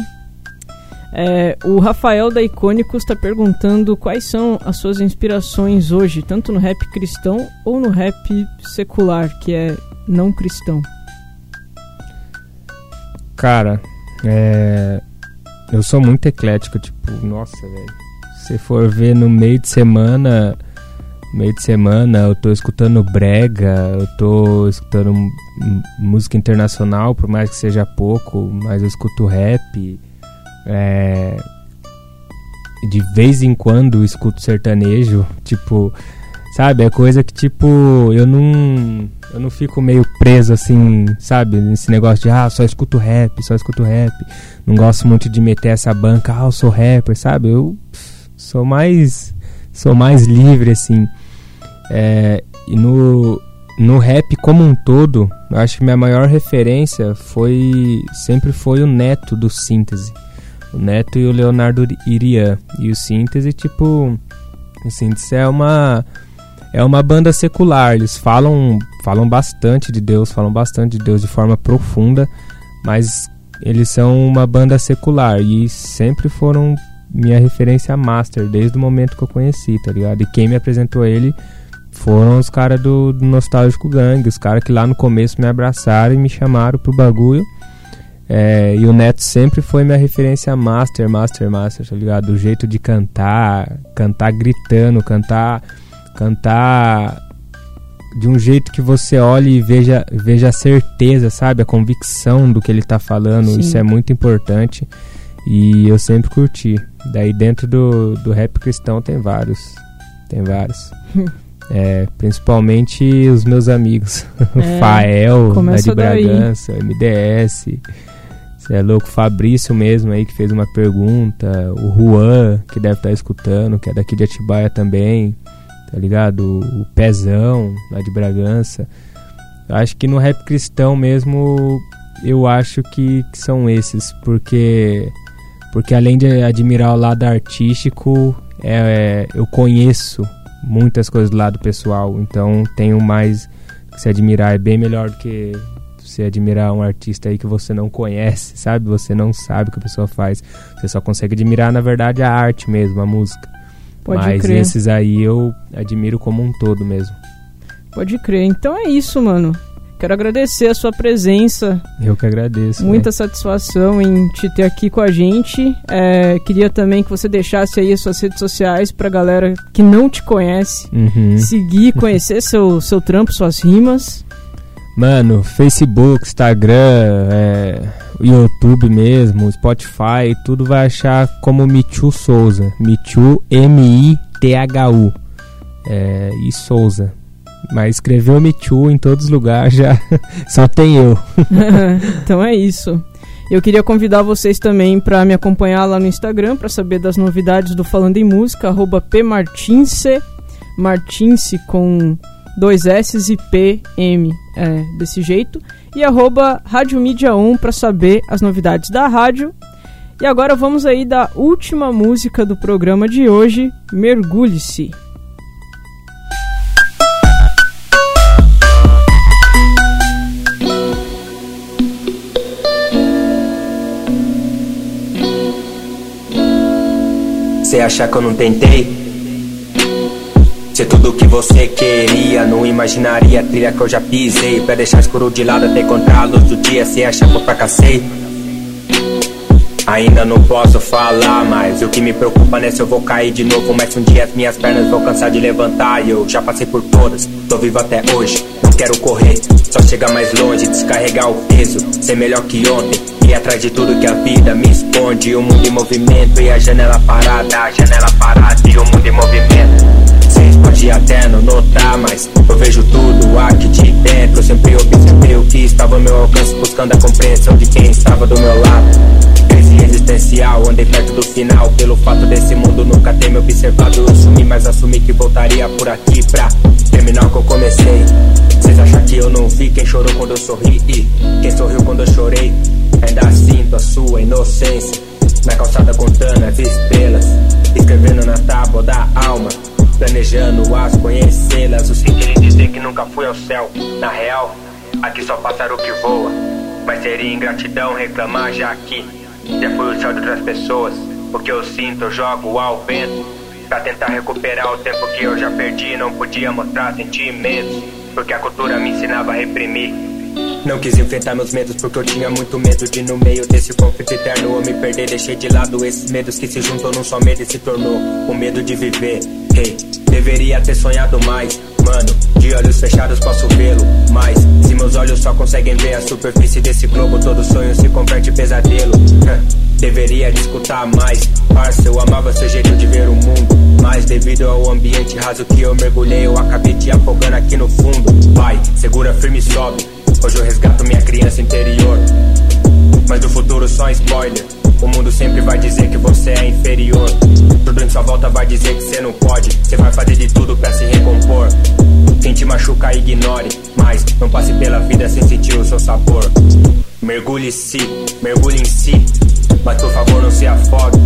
É, o Rafael da Icônicos está perguntando quais são as suas inspirações hoje, tanto no rap cristão ou no rap secular, que é não cristão.
Cara, é, eu sou muito eclético, tipo, nossa, velho se for ver no meio de semana, meio de semana eu tô escutando brega, eu tô escutando música internacional, por mais que seja pouco, mas eu escuto rap. É, de vez em quando eu escuto sertanejo, tipo, sabe, é coisa que tipo, eu não eu não fico meio preso assim, sabe, nesse negócio de ah, só escuto rap, só escuto rap. Não gosto muito de meter essa banca, ah, eu sou rapper, sabe? Eu sou mais sou mais livre assim é, e no no rap como um todo eu acho que minha maior referência foi sempre foi o Neto do Síntese o Neto e o Leonardo Irian e o Síntese tipo o Síntese é uma é uma banda secular eles falam falam bastante de Deus falam bastante de Deus de forma profunda mas eles são uma banda secular e sempre foram minha referência master desde o momento que eu conheci, tá ligado? E quem me apresentou ele foram os caras do, do Nostálgico Gang, os caras que lá no começo me abraçaram e me chamaram pro bagulho. É, e o Neto sempre foi minha referência master, master, master, tá ligado? O jeito de cantar, cantar gritando, cantar, cantar de um jeito que você olhe e veja, veja a certeza, sabe? A convicção do que ele tá falando, Sim. isso é muito importante. E eu sempre curti. Daí dentro do, do rap cristão tem vários. Tem vários. (laughs) é, principalmente os meus amigos. É, (laughs) Fael, da de Bragança, MDS. Você é louco, Fabrício mesmo aí que fez uma pergunta. O Juan, que deve estar escutando, que é daqui de Atibaia também. Tá ligado? O Pezão, lá de Bragança. Acho que no rap cristão mesmo, eu acho que, que são esses, porque porque além de admirar o lado artístico, é, é, eu conheço muitas coisas do lado pessoal, então tenho mais que se admirar. É bem melhor do que você admirar um artista aí que você não conhece, sabe? Você não sabe o que a pessoa faz. Você só consegue admirar, na verdade, a arte mesmo, a música. Pode Mas crer. esses aí eu admiro como um todo mesmo.
Pode crer. Então é isso, mano. Quero agradecer a sua presença.
Eu que agradeço.
Muita né? satisfação em te ter aqui com a gente. É, queria também que você deixasse aí as suas redes sociais pra galera que não te conhece uhum. seguir, conhecer seu, seu trampo, suas rimas.
Mano, Facebook, Instagram, é, YouTube mesmo, Spotify, tudo vai achar como Michu Souza. Michu, M-I-T-H-U. É, e Souza. Mas escreveu Michu em todos os lugares já (laughs) só tem eu. (laughs)
então é isso. Eu queria convidar vocês também para me acompanhar lá no Instagram para saber das novidades do Falando em Música, arroba pmartinse, martinse com dois S e P, M, é, desse jeito. E arroba Rádio Mídia 1 para saber as novidades da rádio. E agora vamos aí da última música do programa de hoje, Mergulhe-se.
Você acha que eu não tentei? Ser tudo o que você queria, não imaginaria a trilha que eu já pisei. Pra deixar escuro de lado até encontrar a luz do dia. Cê acha que eu fracassei? Ainda não posso falar, mas o que me preocupa né se eu vou cair de novo. Mas um dia as minhas pernas vão cansar de levantar. E eu já passei por todas, tô vivo até hoje. Não quero correr, só chegar mais longe, descarregar o peso, ser melhor que ontem. Ir atrás de tudo que a vida me esconde. O mundo em movimento e a janela parada, a janela parada e o mundo em movimento. Podem até não notar, mas eu vejo tudo aqui de dentro. Eu sempre observei o que estava ao meu alcance, buscando a compreensão de quem estava do meu lado. Crise existencial, andei perto do final. Pelo fato desse mundo nunca ter me observado, eu sumi, mas assumi que voltaria por aqui pra terminar o que eu comecei. Vocês acham que eu não vi quem chorou quando eu sorri? E quem sorriu quando eu chorei? Ainda sinto a sua inocência. Na calçada contando as estrelas, escrevendo na tábua da alma planejando as conhecê-las. O sentido em dizer que nunca fui ao céu. Na real, aqui só pássaro que voa. Mas seria ingratidão reclamar já que já fui o céu de outras pessoas. O que eu sinto, eu jogo ao vento. Pra tentar recuperar o tempo que eu já perdi. Não podia mostrar sentimentos. Porque a cultura me ensinava a reprimir. Não quis enfrentar meus medos porque eu tinha muito medo de no meio desse conflito eterno eu me perder. Deixei de lado esses medos que se juntou num só medo e se tornou o medo de viver. Hey, deveria ter sonhado mais, mano. De olhos fechados posso vê-lo, mas se meus olhos só conseguem ver a superfície desse globo, todo sonho se converte em pesadelo. Deveria escutar mais, parça. Eu amava seu jeito de ver o mundo, mas devido ao ambiente raso que eu mergulhei, eu acabei te afogando aqui no fundo. Vai, segura firme e sobe. Hoje eu resgato minha criança interior. Mas do futuro só spoiler. O mundo sempre vai dizer que você é inferior. Tudo em sua volta vai dizer que você não pode. Você vai fazer de tudo pra se recompor. Quem te machuca, ignore. Mas não passe pela vida sem sentir o seu sabor. Mergulhe-se, mergulhe em si. Mas por favor não se afogue.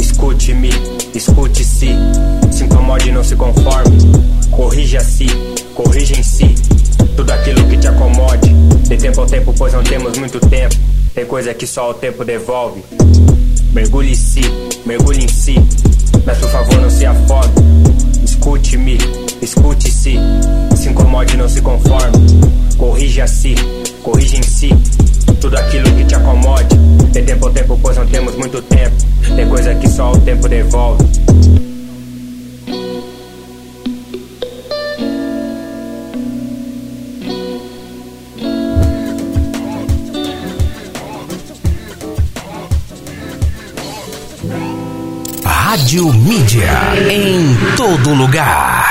Escute-me, escute-se. Se incomode, não se conforme. Corrija-se, corrija em si. Tudo aquilo que te acomode. De tempo ao tempo, pois não temos muito tempo. Tem coisa que só o tempo devolve. Mergulhe em si, mergulhe em si. Mas por favor não se afogue. Escute-me, escute-se. Se incomode, não se conforme. Corrija-se, corrija em si. Tudo aquilo que te acomode. De tempo ao tempo, pois não temos muito tempo. Tem coisa que só o tempo devolve.
Rádio Mídia. Em todo lugar.